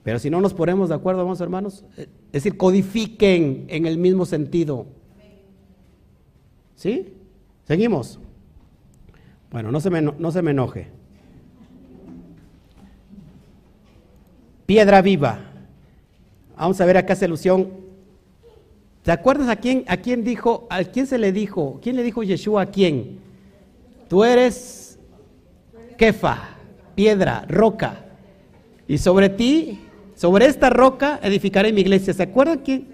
Pero si no nos ponemos de acuerdo, vamos hermanos, es decir, codifiquen en el mismo sentido. ¿Sí? Seguimos. Bueno, no se me, no se me enoje. Piedra viva. Vamos a ver acá esa alusión. ¿Te acuerdas a quién, a quién dijo, a quién se le dijo, quién le dijo Yeshua a quién? Tú eres Kefa, piedra, roca. Y sobre ti sobre esta roca edificaré mi iglesia. ¿Se acuerdan quién?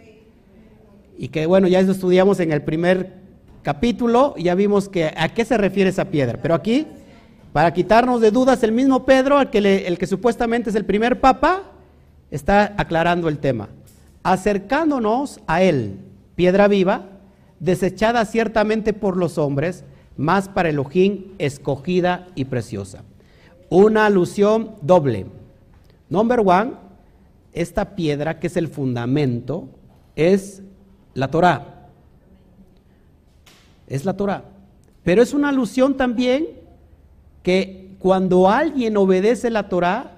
Y que bueno, ya eso estudiamos en el primer capítulo ya vimos que a qué se refiere esa piedra. Pero aquí, para quitarnos de dudas, el mismo Pedro, el que, el que supuestamente es el primer papa, está aclarando el tema. Acercándonos a él, piedra viva, desechada ciertamente por los hombres, más para Elohim escogida y preciosa. Una alusión doble. Number one, esta piedra que es el fundamento es la Torah. Es la Torah. Pero es una alusión también que cuando alguien obedece la Torah,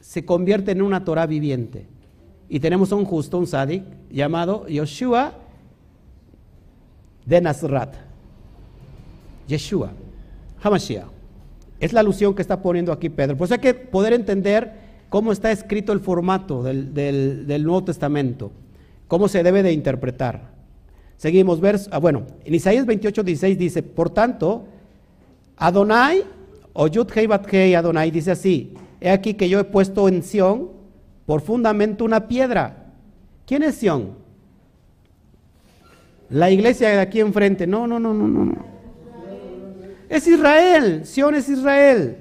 se convierte en una Torah viviente. Y tenemos un justo, un sádic, llamado Yoshua de Nazrat. Yeshua, Hamashiach. Es la alusión que está poniendo aquí Pedro. Pues hay que poder entender cómo está escrito el formato del, Nuevo Testamento, cómo se debe de interpretar. Seguimos, verso, ah, bueno, en Isaías 28, 16 dice, por tanto, Adonai o Yud Hei Bat Hei Adonai dice así, he aquí que yo he puesto en Sión por fundamento una piedra. ¿Quién es Sión? La iglesia de aquí enfrente. No, no, no, no, no. Es Israel. Sión es Israel.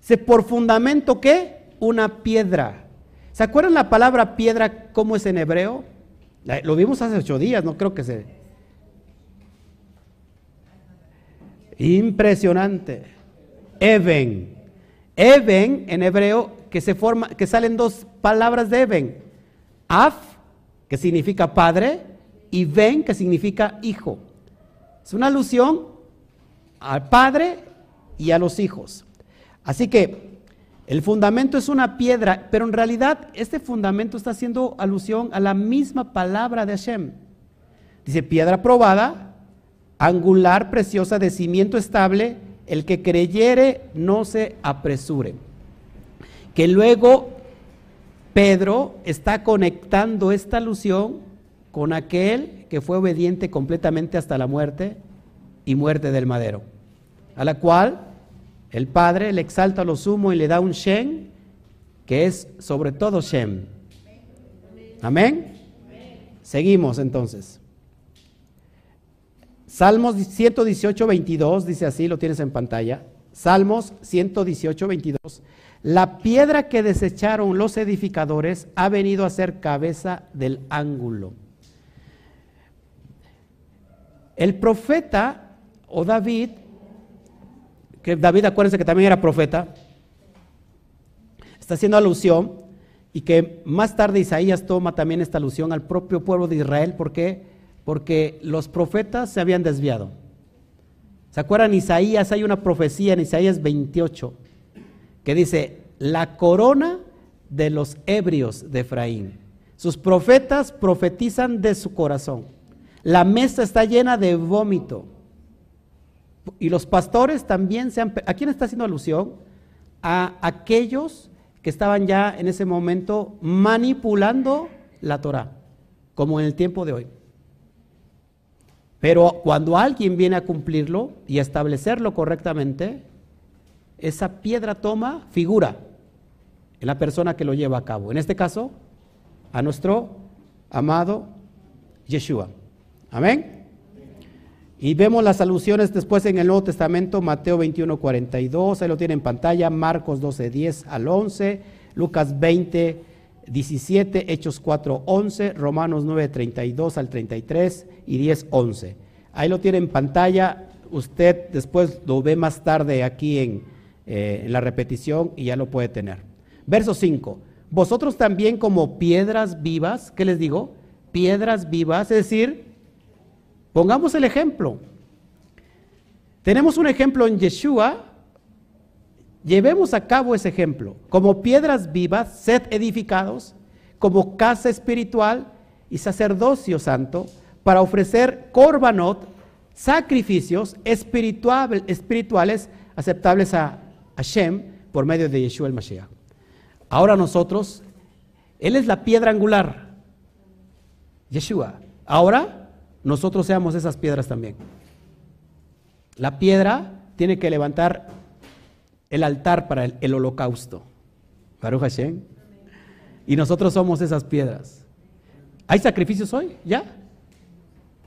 ¿Se por fundamento qué? Una piedra. ¿Se acuerdan la palabra piedra cómo es en hebreo? Lo vimos hace ocho días, no creo que se... Impresionante. Even. Even en hebreo que se forma, que salen dos palabras de Even. Af, que significa padre, y Ben, que significa hijo. Es una alusión al padre y a los hijos. Así que el fundamento es una piedra, pero en realidad este fundamento está haciendo alusión a la misma palabra de Hashem. Dice piedra probada, angular, preciosa, de cimiento estable, el que creyere no se apresure. Que luego Pedro está conectando esta alusión con aquel que fue obediente completamente hasta la muerte y muerte del madero, a la cual el Padre le exalta lo sumo y le da un Shem, que es sobre todo Shem. Amén. Seguimos entonces. Salmos 118, 22, dice así, lo tienes en pantalla. Salmos 118, 22. La piedra que desecharon los edificadores ha venido a ser cabeza del ángulo. El profeta o David que David, acuérdense que también era profeta, está haciendo alusión y que más tarde Isaías toma también esta alusión al propio pueblo de Israel. ¿Por qué? Porque los profetas se habían desviado. ¿Se acuerdan? Isaías, hay una profecía en Isaías 28 que dice, la corona de los ebrios de Efraín. Sus profetas profetizan de su corazón. La mesa está llena de vómito. Y los pastores también se han... ¿A quién está haciendo alusión? A aquellos que estaban ya en ese momento manipulando la Torah, como en el tiempo de hoy. Pero cuando alguien viene a cumplirlo y establecerlo correctamente, esa piedra toma figura en la persona que lo lleva a cabo. En este caso, a nuestro amado Yeshua. Amén. Y vemos las alusiones después en el Nuevo Testamento, Mateo 21, 42, ahí lo tiene en pantalla, Marcos 12, 10 al 11, Lucas 20, 17, Hechos 4, 11, Romanos 9, 32 al 33 y 10, 11. Ahí lo tiene en pantalla, usted después lo ve más tarde aquí en, eh, en la repetición y ya lo puede tener. Verso 5, vosotros también como piedras vivas, ¿qué les digo? Piedras vivas, es decir, Pongamos el ejemplo. Tenemos un ejemplo en Yeshua. Llevemos a cabo ese ejemplo. Como piedras vivas, sed edificados, como casa espiritual y sacerdocio santo, para ofrecer korbanot, sacrificios espirituales aceptables a Hashem por medio de Yeshua el Mashiach. Ahora nosotros, Él es la piedra angular, Yeshua. Ahora nosotros seamos esas piedras también. La piedra tiene que levantar el altar para el, holocausto. Baruch Hashem. Y nosotros somos esas piedras. ¿Hay sacrificios hoy? ¿Ya?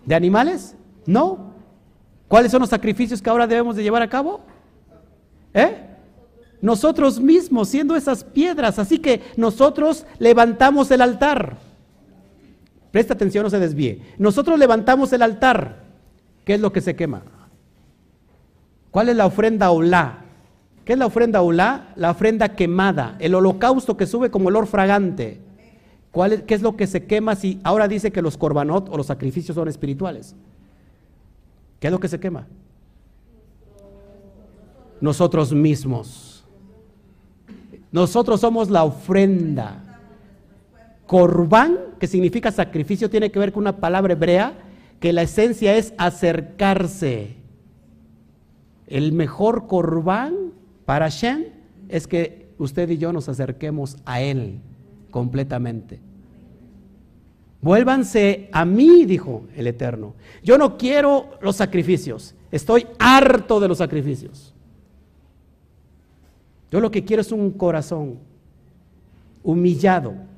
¿De animales? No. ¿Cuáles son los sacrificios que ahora debemos de llevar a cabo? ¿Eh? Nosotros mismos, siendo esas piedras. Así que nosotros levantamos el altar. Presta atención, no se desvíe. Nosotros levantamos el altar. ¿Qué es lo que se quema? ¿Cuál es la ofrenda olá? ¿Qué es la ofrenda olá? La ofrenda quemada, el holocausto que sube como olor fragante. ¿Cuál es, ¿Qué es lo que se quema si ahora dice que los corbanot o los sacrificios son espirituales? ¿Qué es lo que se quema? Nosotros mismos. Nosotros somos la ofrenda. Corbán, que significa sacrificio, tiene que ver con una palabra hebrea que la esencia es acercarse. El mejor corbán para Shem es que usted y yo nos acerquemos a Él completamente. Vuélvanse a mí, dijo el Eterno. Yo no quiero los sacrificios, estoy harto de los sacrificios. Yo lo que quiero es un corazón humillado.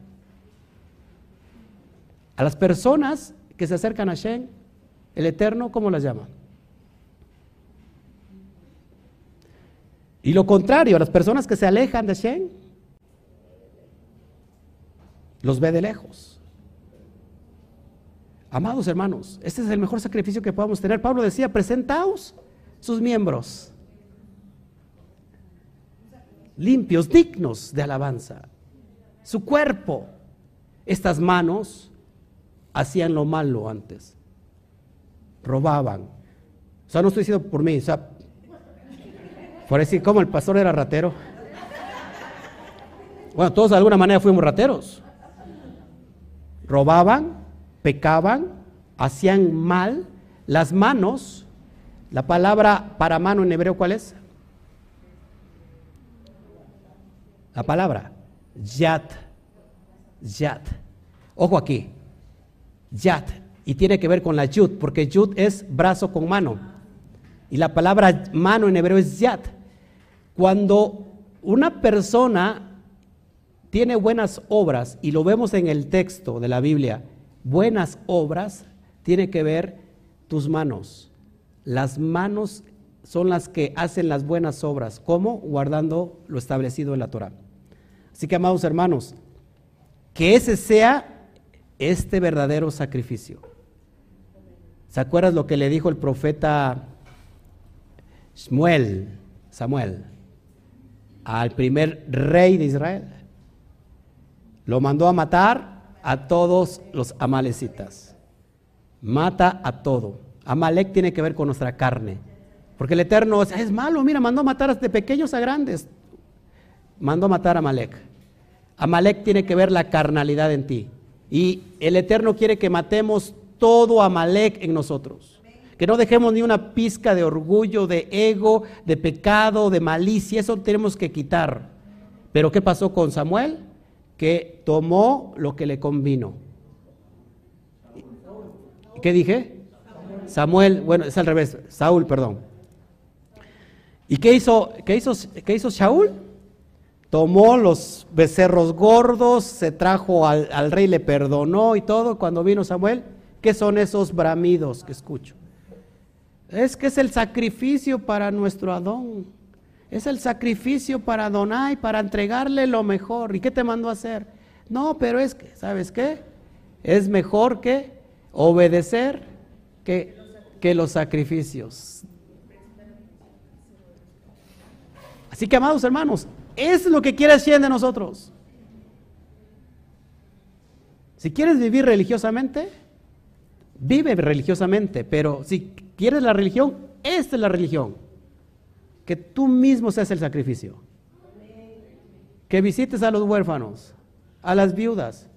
A las personas que se acercan a Shem, el Eterno, ¿cómo las llama? Y lo contrario, a las personas que se alejan de Shem, los ve de lejos. Amados hermanos, este es el mejor sacrificio que podamos tener. Pablo decía, presentaos sus miembros limpios, dignos de alabanza. Su cuerpo, estas manos hacían lo malo antes, robaban. O sea, no estoy diciendo por mí, o sea, por decir, como el pastor era ratero. Bueno, todos de alguna manera fuimos rateros. Robaban, pecaban, hacían mal. Las manos, la palabra para mano en hebreo, ¿cuál es? La palabra, yat, yat. Ojo aquí, yat. Y tiene que ver con la yud, porque yud es brazo con mano. Y la palabra mano en hebreo es yat. Cuando una persona tiene buenas obras, y lo vemos en el texto de la Biblia, buenas obras, tiene que ver tus manos. Las manos son las que hacen las buenas obras. ¿Cómo? Guardando lo establecido en la Torah. Así que, amados hermanos, que ese sea este verdadero sacrificio. ¿Se acuerdas lo que le dijo el profeta Samuel, Samuel al primer rey de Israel? Lo mandó a matar a todos los amalecitas. Mata a todo. Amalek tiene que ver con nuestra carne. Porque el Eterno es, malo, mira, mandó a matar de pequeños a grandes. Mandó a matar a Amalek. Amalek tiene que ver la carnalidad en ti. Y el Eterno quiere que matemos todo Amalek en nosotros. Que no dejemos ni una pizca de orgullo, de ego, de pecado, de malicia. Eso tenemos que quitar. Pero ¿qué pasó con Samuel? Que tomó lo que le convino. ¿Qué dije? Samuel, bueno, es al revés. Saúl, perdón. ¿Y qué hizo, qué hizo, qué hizo Saúl? Tomó los becerros gordos, se trajo al, al rey, le perdonó y todo. Cuando vino Samuel, ¿qué son esos bramidos que escucho? Es que es el sacrificio para nuestro Adón. Es el sacrificio para Adonai, para entregarle lo mejor. ¿Y qué te mandó a hacer? No, pero es que, ¿sabes qué? Es mejor que obedecer que, que los sacrificios. Así que, amados hermanos, es lo que quiere Hashem de nosotros. Si quieres vivir religiosamente, vive religiosamente, pero si quieres la religión, esta es la religión. Que tú mismo seas el sacrificio. Que visites a los huérfanos, a las viudas,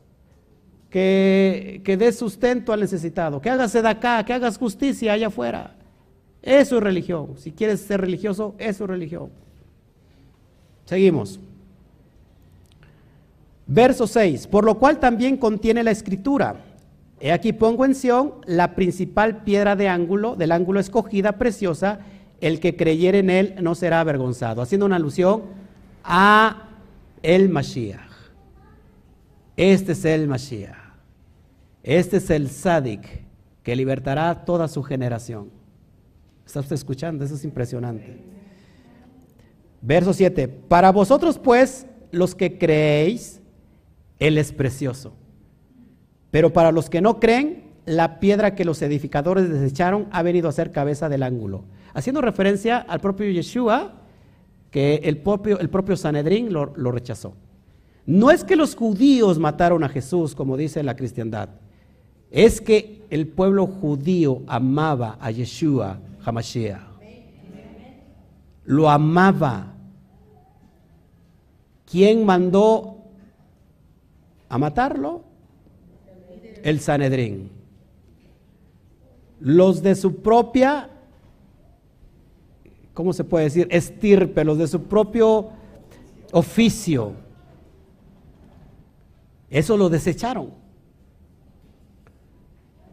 que, que des sustento al necesitado, que hagas acá, que hagas justicia allá afuera. Eso es religión. Si quieres ser religioso, eso es religión. Seguimos. Verso 6, por lo cual también contiene la escritura. He aquí pongo en Sión la principal piedra de ángulo, del ángulo escogida, preciosa, el que creyere en él no será avergonzado, haciendo una alusión a el Mashiach. Este es el Mashiach. Este es el Sadik que libertará toda su generación. ¿Está usted escuchando? Eso es impresionante. Verso 7. Para vosotros pues, los que creéis, Él es precioso. Pero para los que no creen, la piedra que los edificadores desecharon ha venido a ser cabeza del ángulo. Haciendo referencia al propio Yeshua, que el propio, Sanedrín lo, lo rechazó. No es que los judíos mataron a Jesús, como dice la cristiandad. Es que el pueblo judío amaba a Yeshua Hamashiach lo amaba. ¿Quién mandó a matarlo? El Sanedrín. Los de su propia, ¿cómo se puede decir? Estirpe, los de su propio oficio. Eso lo desecharon.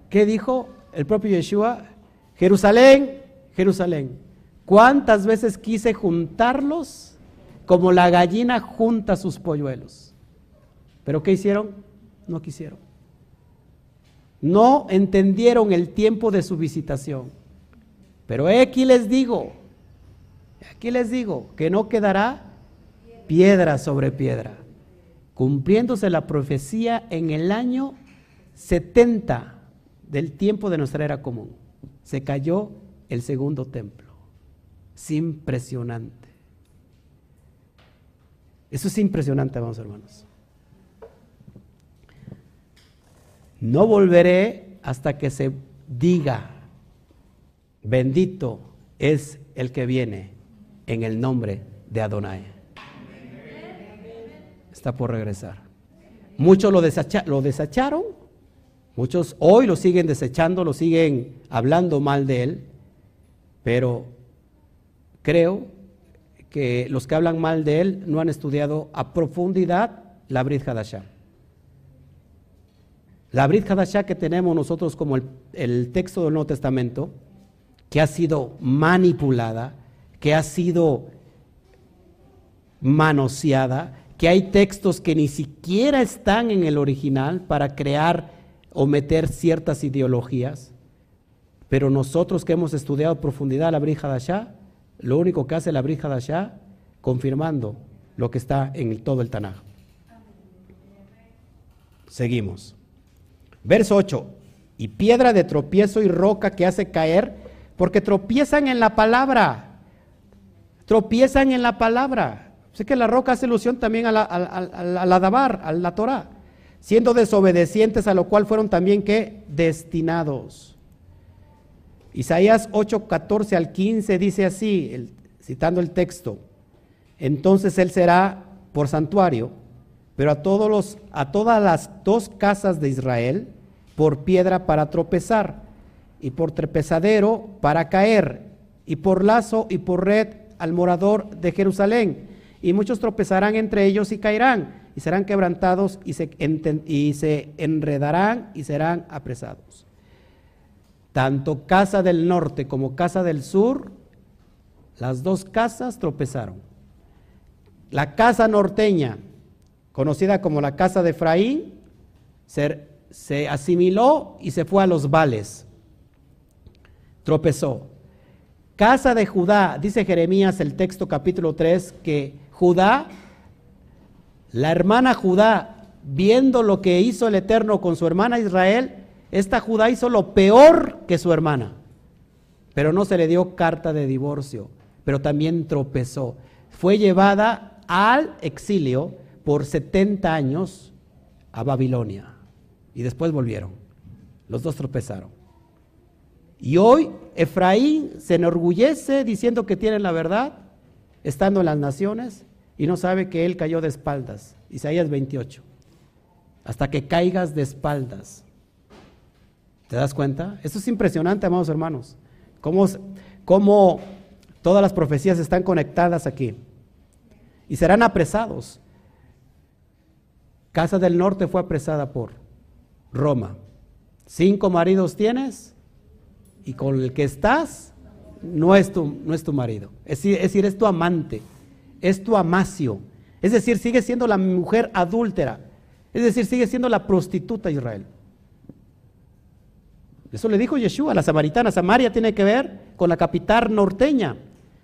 ¿Qué dijo el propio Yeshua? Jerusalén, Jerusalén, ¿Cuántas veces quise juntarlos como la gallina junta sus polluelos. ¿Pero qué hicieron? No quisieron. No entendieron el tiempo de su visitación. Pero aquí les digo, aquí les digo que no quedará piedra sobre piedra, cumpliéndose la profecía en el año 70 del tiempo de nuestra era común. Se cayó el segundo templo. Es impresionante. Eso es impresionante, vamos hermanos. No volveré hasta que se diga, bendito es el que viene en el nombre de Adonai. Está por regresar. Muchos lo, lo desecharon, muchos hoy lo siguen desechando, lo siguen hablando mal de él, pero creo que los que hablan mal de él no han estudiado a profundidad la Brit Hadashah. La Brit Hadashah que tenemos nosotros como el, texto del Nuevo Testamento, que ha sido manipulada, que ha sido manoseada, que hay textos que ni siquiera están en el original para crear o meter ciertas ideologías, pero nosotros que hemos estudiado a profundidad la Brit Hadashah, lo único que hace la Brit Hadashah, confirmando lo que está en todo el Tanaj. Seguimos. Verso 8. Y piedra de tropiezo y roca que hace caer, porque tropiezan en la palabra. Tropiezan en la palabra. Sé que la roca hace alusión también a la, a, Dabar, a la Torah, siendo desobedecientes a lo cual fueron también que destinados. Isaías 8, 14 al 15 dice así, citando el texto, entonces él será por santuario, pero a, todos los, a todas las dos casas de Israel por piedra para tropezar, y por trepezadero para caer, y por lazo y por red al morador de Jerusalén. Y muchos tropezarán entre ellos y caerán, y serán quebrantados y se enredarán y serán apresados. Tanto casa del norte como casa del sur, las dos casas tropezaron. La casa norteña, conocida como la casa de Efraín, se asimiló y se fue a los vales. Tropezó. Casa de Judá, dice Jeremías el texto capítulo 3, que Judá, la hermana Judá, viendo lo que hizo el Eterno con su hermana Israel, esta Judá hizo lo peor que su hermana, pero no se le dio carta de divorcio, pero también tropezó. Fue llevada al exilio por 70 años a Babilonia y después volvieron. Los dos tropezaron. Y hoy Efraín se enorgullece diciendo que tiene la verdad, estando en las naciones, y no sabe que él cayó de espaldas. Isaías 28. Hasta que caigas de espaldas. ¿Te das cuenta? Esto es impresionante, amados hermanos. Cómo, cómo todas las profecías están conectadas aquí. Y serán apresados. Casa del Norte fue apresada por Roma. Cinco maridos tienes y con el que estás no es tu, no es tu marido. Es decir, es tu amante, es tu amacio. Es decir, sigue siendo la mujer adúltera. Es decir, sigue siendo la prostituta Israel. Eso le dijo Yeshua a la samaritana. Samaria tiene que ver con la capital norteña.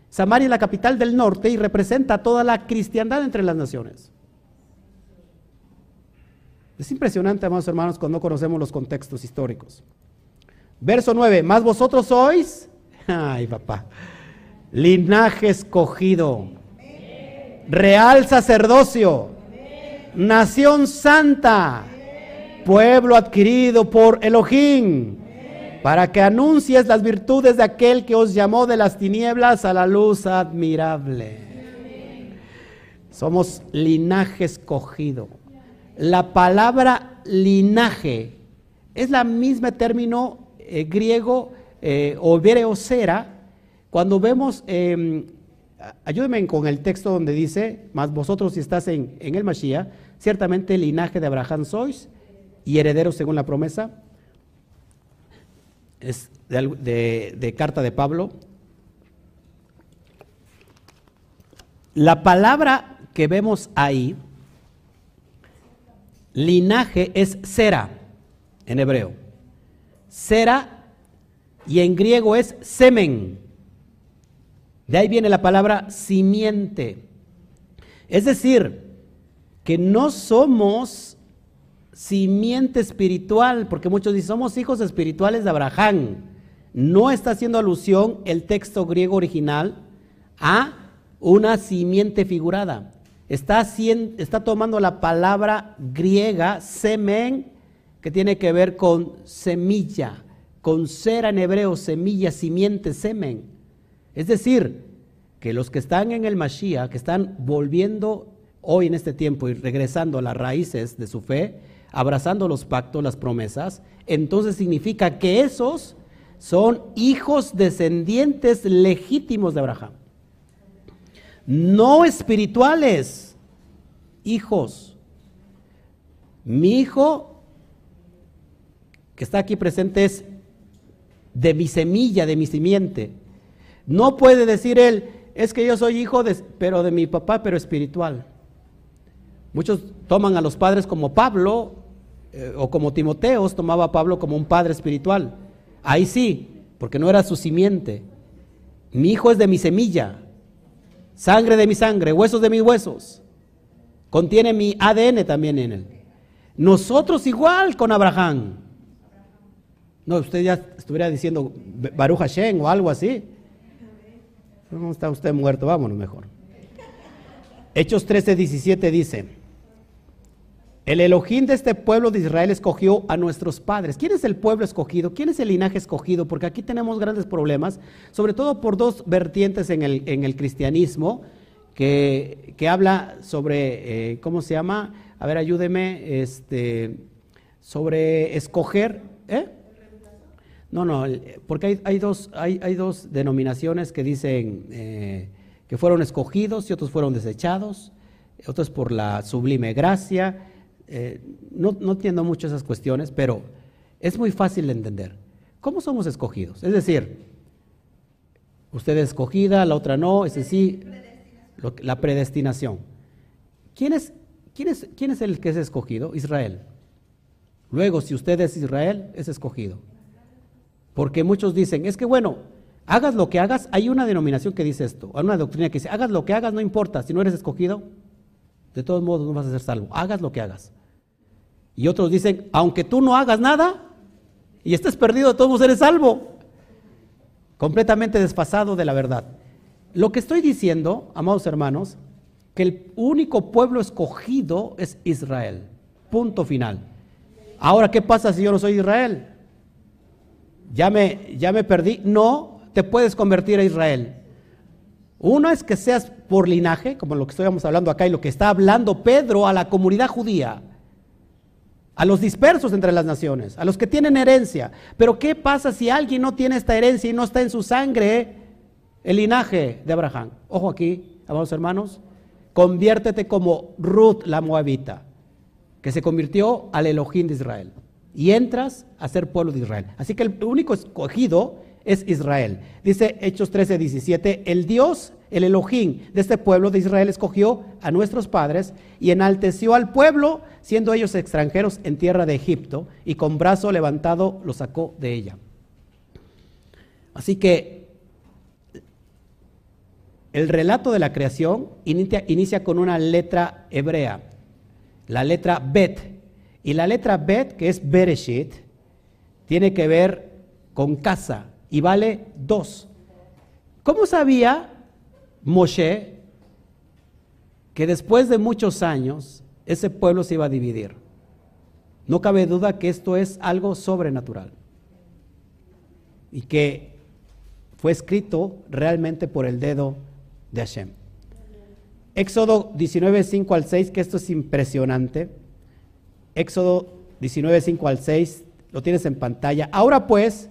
Samaria es la capital del norte y representa toda la cristiandad entre las naciones. Es impresionante, amados hermanos, cuando no conocemos los contextos históricos. Verso 9, más vosotros sois, (laughs) ay papá, linaje escogido, real sacerdocio, nación santa, pueblo adquirido por Elohim, para que anuncies las virtudes de aquel que os llamó de las tinieblas a la luz admirable. Somos linaje escogido la palabra linaje es la misma término eh, griego eh, o. Cuando vemos, eh, ayúdenme con el texto donde dice, más vosotros si estás en, el Mashiach, ciertamente linaje de Abraham sois y herederos según la promesa. Es de carta de Pablo. La palabra que vemos ahí, linaje, es sera en hebreo. Sera y en griego es semen. De ahí viene la palabra simiente. Es decir, que no somos simiente espiritual, porque muchos dicen, somos hijos espirituales de Abraham. No está haciendo alusión el texto griego original a una simiente figurada. Está, está tomando la palabra griega semen, que tiene que ver con semilla, con cera en hebreo, semilla, simiente, semen. Es decir, que los que están en el Mashiach, que están volviendo hoy en este tiempo y regresando a las raíces de su fe, abrazando los pactos, las promesas, entonces significa que esos son hijos descendientes legítimos de Abraham. No espirituales, hijos. Mi hijo que está aquí presente es de mi semilla, de mi simiente. No puede decir él, es que yo soy hijo de, pero de mi papá, pero espiritual. Muchos toman a los padres como Pablo eh, o como Timoteos tomaba a Pablo como un padre espiritual. Ahí sí, porque no era su simiente. Mi hijo es de mi semilla, sangre de mi sangre, huesos de mis huesos. Contiene mi ADN también en él. Nosotros igual con Abraham. No, usted ya estuviera diciendo Baruch Hashem o algo así. No está usted muerto, vámonos mejor. Hechos 13, 17 dice, el Elohim de este pueblo de Israel escogió a nuestros padres. ¿Quién es el pueblo escogido? ¿Quién es el linaje escogido? Porque aquí tenemos grandes problemas, sobre todo por dos vertientes en el, en el cristianismo, que, habla sobre, eh, ¿cómo se llama? A ver, ayúdeme, este, sobre escoger. ¿eh? No, no, porque hay, dos, hay, dos denominaciones que dicen eh, que fueron escogidos y otros fueron desechados, otros por la sublime gracia eh, no, entiendo mucho esas cuestiones, pero es muy fácil de entender. ¿Cómo somos escogidos? Es decir, usted es escogida, la otra no, es decir, la predestinación. ¿Quién es, quién, es, ¿Quién es el que es escogido? Israel. Luego, si usted es Israel, es escogido. Porque muchos dicen, es que bueno, hagas lo que hagas, hay una denominación que dice esto, hay una doctrina que dice, hagas lo que hagas, no importa, si no eres escogido, de todos modos no vas a ser salvo, hagas lo que hagas. Y otros dicen, aunque tú no hagas nada y estés perdido, de todos eres salvo. Completamente desfasado de la verdad. Lo que estoy diciendo, amados hermanos, que el único pueblo escogido es Israel. Punto final. Ahora, ¿qué pasa si yo no soy Israel? ¿Ya me, ya me perdí? No, te puedes convertir a Israel. Uno es que seas por linaje, como lo que estamos hablando acá y lo que está hablando Pedro a la comunidad judía a los dispersos entre las naciones, a los que tienen herencia. Pero ¿qué pasa si alguien no tiene esta herencia y no está en su sangre el linaje de Abraham? Ojo aquí, amados hermanos, conviértete como Ruth la moabita, que se convirtió al Elohim de Israel. Y entras a ser pueblo de Israel. Así que el único escogido es Israel. Dice Hechos 13, 17, el Dios, el Elohim de este pueblo de Israel escogió a nuestros padres y enalteció al pueblo, siendo ellos extranjeros en tierra de Egipto, y con brazo levantado los sacó de ella. Así que el relato de la creación inicia, inicia con una letra hebrea, la letra Bet. Y la letra Bet, que es Bereshit, tiene que ver con casa, y vale dos. ¿Cómo sabía Moshe que después de muchos años ese pueblo se iba a dividir? No cabe duda que esto es algo sobrenatural y que fue escrito realmente por el dedo de Hashem. Éxodo 19, 5 al 6, que esto es impresionante. Éxodo 19, 5 al 6, lo tienes en pantalla. Ahora pues,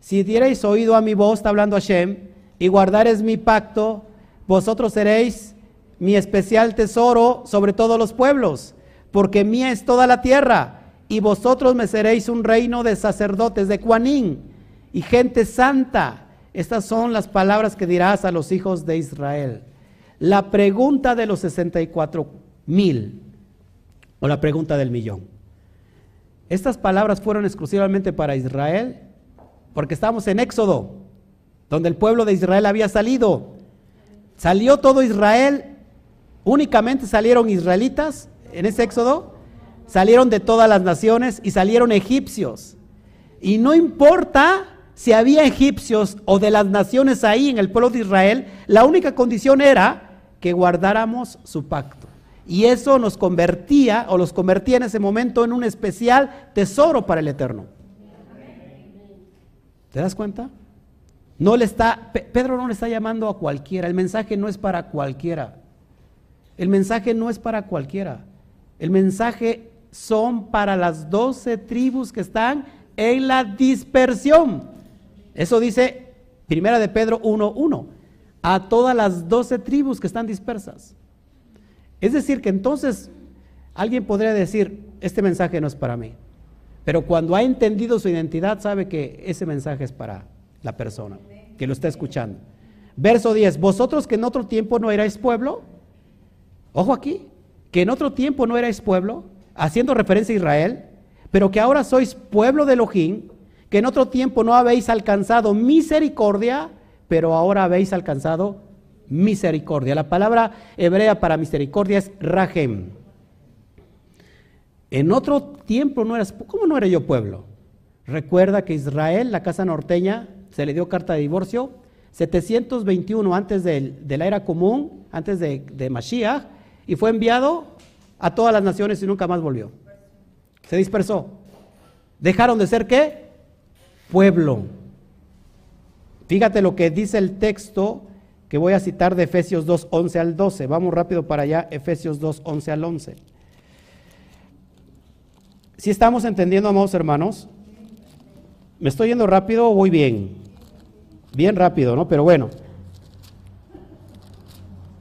si dierais oído a mi voz, está hablando Hashem, y guardares mi pacto, vosotros seréis mi especial tesoro sobre todos los pueblos, porque mía es toda la tierra, y vosotros me seréis un reino de sacerdotes de Cuanín y gente santa. Estas son las palabras que dirás a los hijos de Israel. la pregunta de los 64 mil o la pregunta del millón. Estas palabras fueron exclusivamente para Israel porque estamos en Éxodo, donde el pueblo de Israel había salido. Salió todo Israel, únicamente salieron israelitas en ese Éxodo, salieron de todas las naciones y salieron egipcios. Y no importa si había egipcios o de las naciones ahí en el pueblo de Israel, la única condición era que guardáramos su pacto. Y eso nos convertía o los convertía en ese momento en un especial tesoro para el Eterno. ¿Te das cuenta? No le está, Pedro no le está llamando a cualquiera. El mensaje no es para cualquiera. El mensaje no es para cualquiera. El mensaje son para las doce tribus que están en la dispersión. Eso dice Primera de Pedro 1.1. A todas las doce tribus que están dispersas. Es decir, que entonces alguien podría decir, este mensaje no es para mí. Pero cuando ha entendido su identidad, sabe que ese mensaje es para la persona que lo está escuchando. Verso 10, vosotros que en otro tiempo no erais pueblo, ojo aquí, que en otro tiempo no erais pueblo, haciendo referencia a Israel, pero que ahora sois pueblo de Elohim, que en otro tiempo no habéis alcanzado misericordia, pero ahora habéis alcanzado misericordia. La palabra hebrea para misericordia es rahem. En otro tiempo no eras, ¿cómo no era yo pueblo? Recuerda que Israel, la casa norteña, se le dio carta de divorcio 721 antes de, la era común, antes de, de Mashiach, y fue enviado a todas las naciones y nunca más volvió. Se dispersó. Dejaron de ser qué? Pueblo. Fíjate lo que dice el texto que voy a citar de Efesios 2, 11 al 12. Vamos rápido para allá, Efesios 2, 11 al 11. Si estamos entendiendo, amados hermanos, ¿me estoy yendo rápido o voy bien? Bien rápido, ¿no? Pero bueno.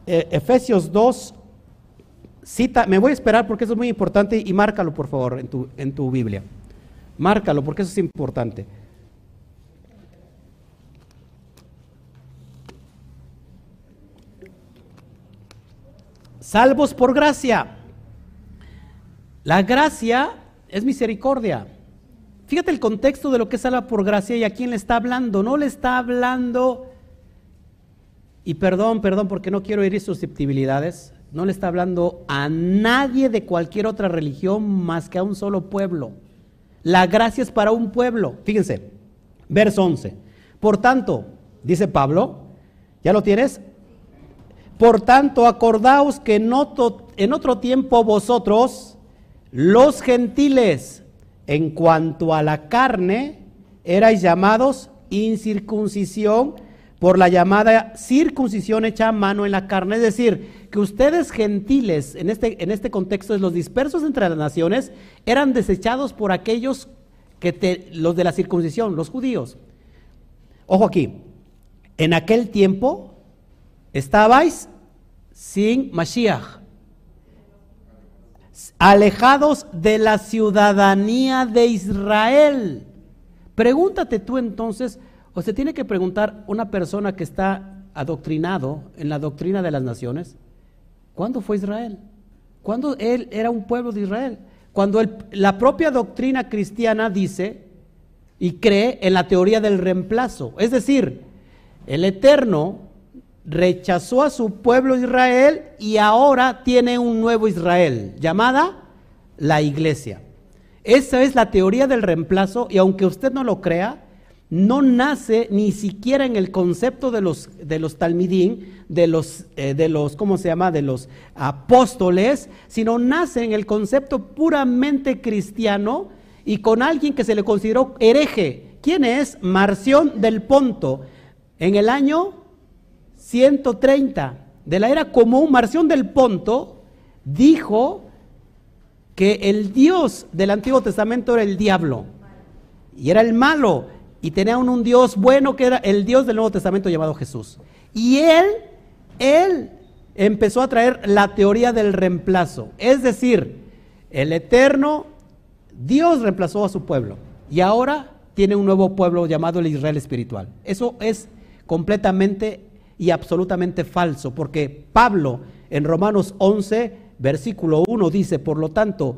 E, Efesios 2, cita, me voy a esperar porque eso es muy importante y márcalo por favor en tu, en tu Biblia. Márcalo porque eso es importante. Salvos por gracia. La gracia es misericordia. Fíjate el contexto de lo que es salva por gracia y a quién le está hablando. No le está hablando, y perdón, perdón, porque no quiero herir susceptibilidades, no le está hablando a nadie de cualquier otra religión más que a un solo pueblo. La gracia es para un pueblo. Fíjense, verso 11. Por tanto, dice Pablo, ¿ya lo tienes? Por tanto, acordaos que en otro, en otro tiempo vosotros, los gentiles, en cuanto a la carne, erais llamados incircuncisión por la llamada circuncisión hecha a mano en la carne. Es decir, que ustedes gentiles, en este, en este contexto los dispersos entre las naciones, eran desechados por aquellos que los de la circuncisión, los judíos. Ojo aquí, en aquel tiempo estabais sin Mashiach, alejados de la ciudadanía de Israel. Pregúntate tú entonces, o se tiene que preguntar una persona que está adoctrinado en la doctrina de las naciones, ¿cuándo fue Israel? ¿Cuándo él era un pueblo de Israel? Cuando la propia doctrina cristiana dice y cree en la teoría del reemplazo, es decir, el Eterno rechazó a su pueblo Israel y ahora tiene un nuevo Israel, llamada la iglesia. Esa es la teoría del reemplazo y aunque usted no lo crea, no nace ni siquiera en el concepto de los, de los talmidín, de los, eh, de los, ¿cómo se llama?, de los apóstoles, sino nace en el concepto puramente cristiano y con alguien que se le consideró hereje. ¿Quién es? Marción del Ponto. En el año 130 de la era común, Marción del Ponto dijo que el Dios del Antiguo Testamento era el diablo. Y era el malo. Y tenía un, un Dios bueno que era el Dios del Nuevo Testamento llamado Jesús. Y él, él empezó a traer la teoría del reemplazo, es decir, el eterno Dios reemplazó a su pueblo. Y ahora tiene un nuevo pueblo llamado el Israel espiritual. Eso es completamente y absolutamente falso, porque Pablo en Romanos 11, versículo 1 dice, por lo tanto,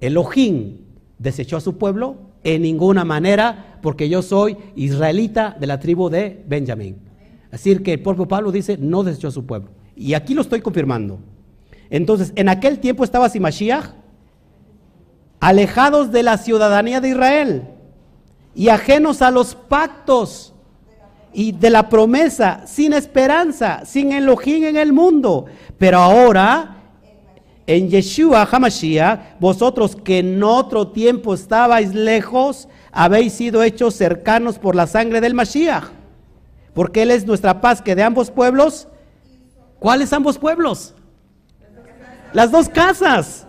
Elohim desechó a su pueblo en ninguna manera, porque yo soy israelita de la tribu de Benjamín. Así que el propio Pablo dice, no desechó a su pueblo. Y aquí lo estoy confirmando. Entonces, en aquel tiempo estaba Simashiach, alejados de la ciudadanía de Israel y ajenos a los pactos y de la promesa, sin esperanza, sin Elohim en el mundo. Pero ahora, en Yeshua HaMashiach, vosotros que en otro tiempo estabais lejos, habéis sido hechos cercanos por la sangre del Mashiach. Porque Él es nuestra paz que de ambos pueblos, ¿cuáles ambos pueblos? Las dos casas.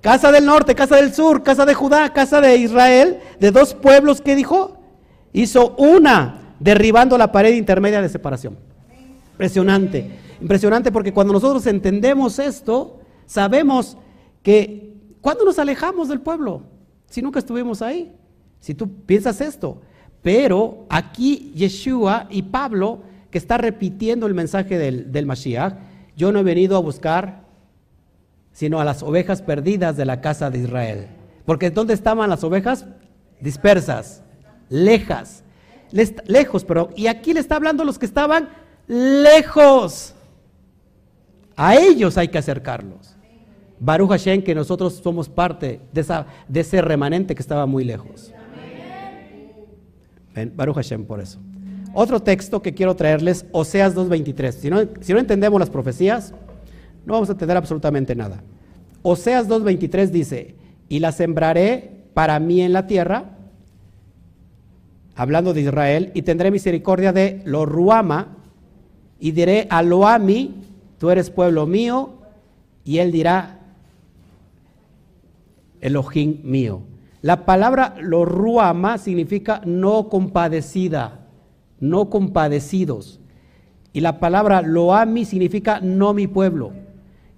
Casa del norte, casa del sur, casa de Judá, casa de Israel, de dos pueblos que dijo, hizo una derribando la pared intermedia de separación. Impresionante, impresionante porque cuando nosotros entendemos esto, sabemos que cuando nos alejamos del pueblo, si nunca estuvimos ahí, si tú piensas esto, pero aquí Yeshua y Pablo, que está repitiendo el mensaje del, del Mashiach, yo no he venido a buscar sino a las ovejas perdidas de la casa de Israel. Porque ¿dónde estaban las ovejas? Dispersas, lejas lejos, pero y aquí le está hablando a los que estaban lejos. A ellos hay que acercarlos. Baruch Hashem, que nosotros somos parte de, ese remanente que estaba muy lejos. Ven, Baruch Hashem por eso. Otro texto que quiero traerles, Oseas 2.23. Si no, si no entendemos las profecías, no vamos a entender absolutamente nada. Oseas 2.23 dice, y la sembraré para mí en la tierra, hablando de Israel, y tendré misericordia de lo Ruama, y diré a Loami, tú eres pueblo mío, y él dirá, Elohim mío. La palabra lo Ruama significa no compadecida, no compadecidos. Y la palabra Loami significa no mi pueblo.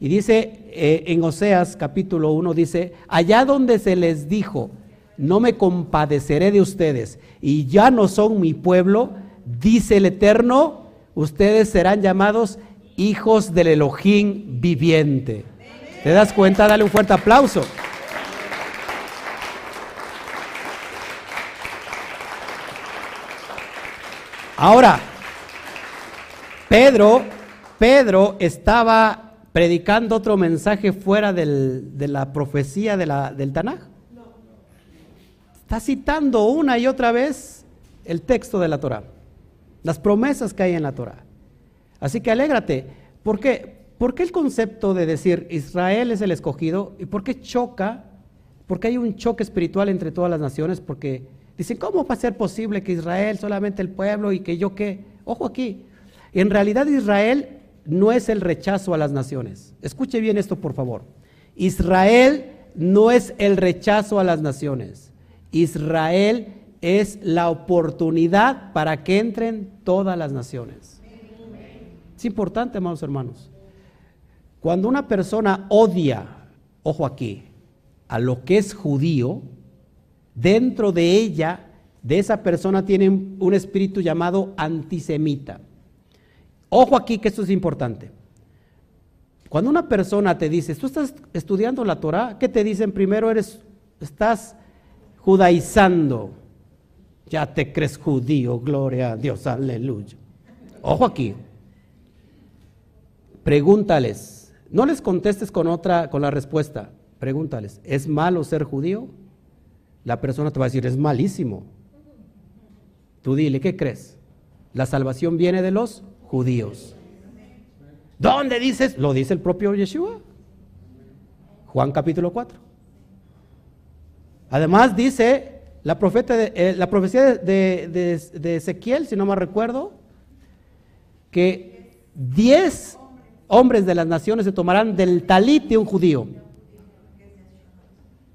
Y dice eh, en Oseas capítulo 1, dice, allá donde se les dijo, no me compadeceré de ustedes y ya no son mi pueblo, dice el Eterno, ustedes serán llamados hijos del Elohim viviente. ¿Te das cuenta? Dale un fuerte aplauso. Ahora, Pedro, Pedro estaba predicando otro mensaje fuera de la profecía de la, del Tanaj. Está citando una y otra vez el texto de la Torah, las promesas que hay en la Torah. Así que alégrate. ¿Por qué? ¿Por qué el concepto de decir Israel es el escogido? ¿Y por qué choca? Porque hay un choque espiritual entre todas las naciones. Porque dicen, ¿cómo va a ser posible que Israel solamente el pueblo y que yo qué? Ojo aquí. En realidad Israel no es el rechazo a las naciones. Escuche bien esto, por favor. Israel no es el rechazo a las naciones. Israel es la oportunidad para que entren todas las naciones. Es importante, amados hermanos. Cuando una persona odia, ojo aquí, a lo que es judío, dentro de ella, de esa persona tiene un espíritu llamado antisemita. Ojo aquí que esto es importante. Cuando una persona te dice, tú estás estudiando la Torah, ¿qué te dicen? Primero eres, estás judaizando. Ya te crees judío, gloria a Dios, aleluya. Ojo aquí. Pregúntales. No les contestes con otra, con la respuesta. Pregúntales, ¿es malo ser judío? La persona te va a decir, es malísimo. Tú dile, ¿qué crees? La salvación viene de los judíos. ¿Dónde dices? Lo dice el propio Yeshua. Juan capítulo 4. Además dice la, profeta eh, la profecía de, Ezequiel, si no me recuerdo, que diez hombres de las naciones se tomarán del talit de un judío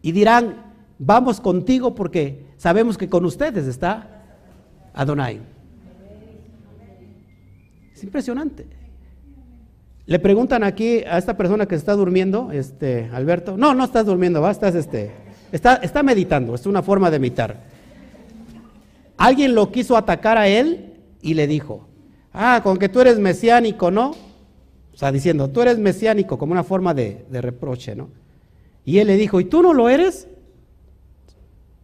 y dirán, vamos contigo porque sabemos que con ustedes está Adonai. Es impresionante. Le preguntan aquí a esta persona que está durmiendo, este Alberto, no, no estás durmiendo, va, estás este, Está, meditando, es una forma de meditar. Alguien lo quiso atacar a él y le dijo, Ah, con que tú eres mesiánico, ¿no? O sea, diciendo, tú eres mesiánico como una forma de, de reproche, ¿no? Y él le dijo, ¿y tú no lo eres?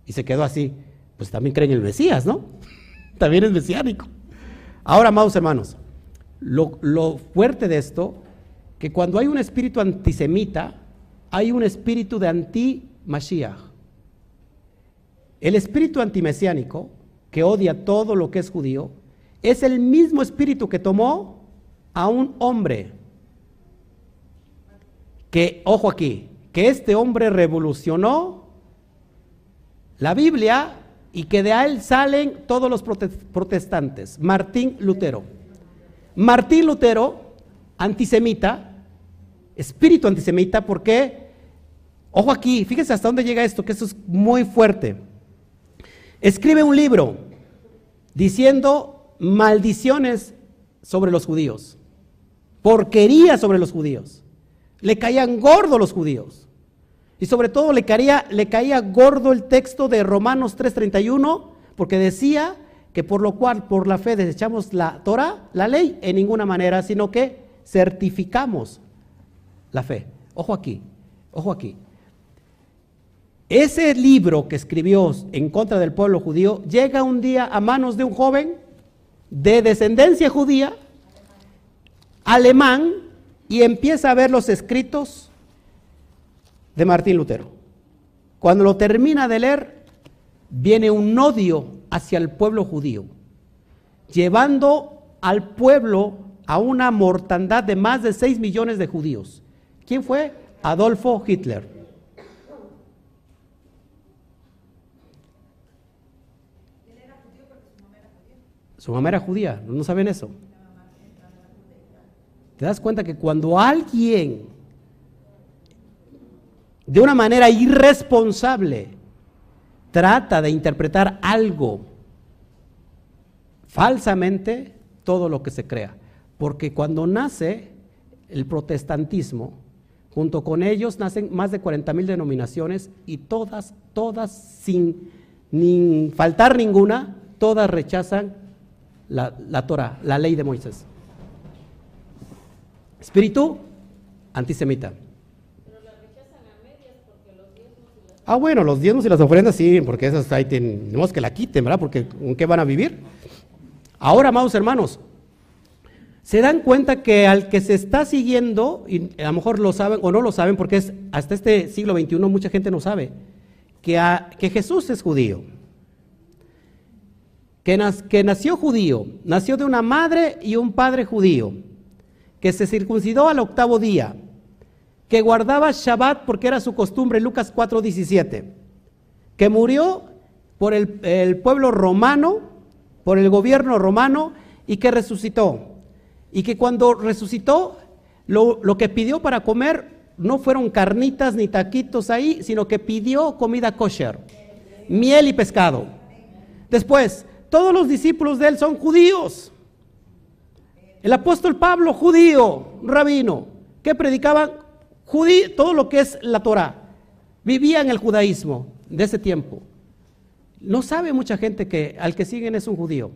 Y se quedó así, pues también creen en el Mesías, ¿no? (laughs) también es mesiánico. Ahora, amados hermanos, lo, lo fuerte de esto, que cuando hay un espíritu antisemita, hay un espíritu de anti-Mashiach. El espíritu antimesiánico, que odia todo lo que es judío, es el mismo espíritu que tomó a un hombre. Que, ojo aquí, que este hombre revolucionó la Biblia y que de él salen todos los protestantes. Martín Lutero. Martín Lutero, antisemita, espíritu antisemita, porque, ojo aquí, fíjense hasta dónde llega esto, que esto es muy fuerte. Escribe un libro diciendo maldiciones sobre los judíos, porquería sobre los judíos. Le caían gordo los judíos. Y sobre todo le caía, le caía gordo el texto de Romanos 3:31, porque decía que por lo cual por la fe desechamos la Torah, la ley, en ninguna manera, sino que certificamos la fe. Ojo aquí, ojo aquí. Ese libro que escribió en contra del pueblo judío llega un día a manos de un joven de descendencia judía, alemán, y empieza a ver los escritos de Martín Lutero. Cuando lo termina de leer, viene un odio hacia el pueblo judío, llevando al pueblo a una mortandad de más de 6 millones de judíos. ¿Quién fue? Adolfo Hitler. Su mamá era judía, ¿no saben eso? ¿Te das cuenta que cuando alguien de una manera irresponsable, trata de interpretar algo falsamente, todo lo que se crea. Porque cuando nace el protestantismo, junto con ellos nacen más de 40 mil denominaciones y todas, todas sin faltar ninguna, todas rechazan la, la Torah, la ley de Moisés. Espíritu antisemita. Ah, bueno, los diezmos y las ofrendas sí, porque esas ahí tenemos que la quiten, ¿verdad? Porque ¿con qué van a vivir? Ahora, amados hermanos, se dan cuenta que al que se está siguiendo, y a lo mejor lo saben o no lo saben, porque es hasta este siglo XXI mucha gente no sabe, que, que Jesús es judío, que, nació judío, nació de una madre y un padre judío, que se circuncidó al octavo día, que guardaba Shabbat porque era su costumbre, Lucas 4:17, que murió por el, pueblo romano, por el gobierno romano y que resucitó. Y que cuando resucitó, lo, lo, que pidió para comer no fueron carnitas ni taquitos ahí, sino que pidió comida kosher, miel y pescado. Después, todos los discípulos de él son judíos. El apóstol Pablo, judío, rabino, que predicaban todo lo que es la Torah, vivía en el judaísmo de ese tiempo. No sabe mucha gente que al que siguen es un judío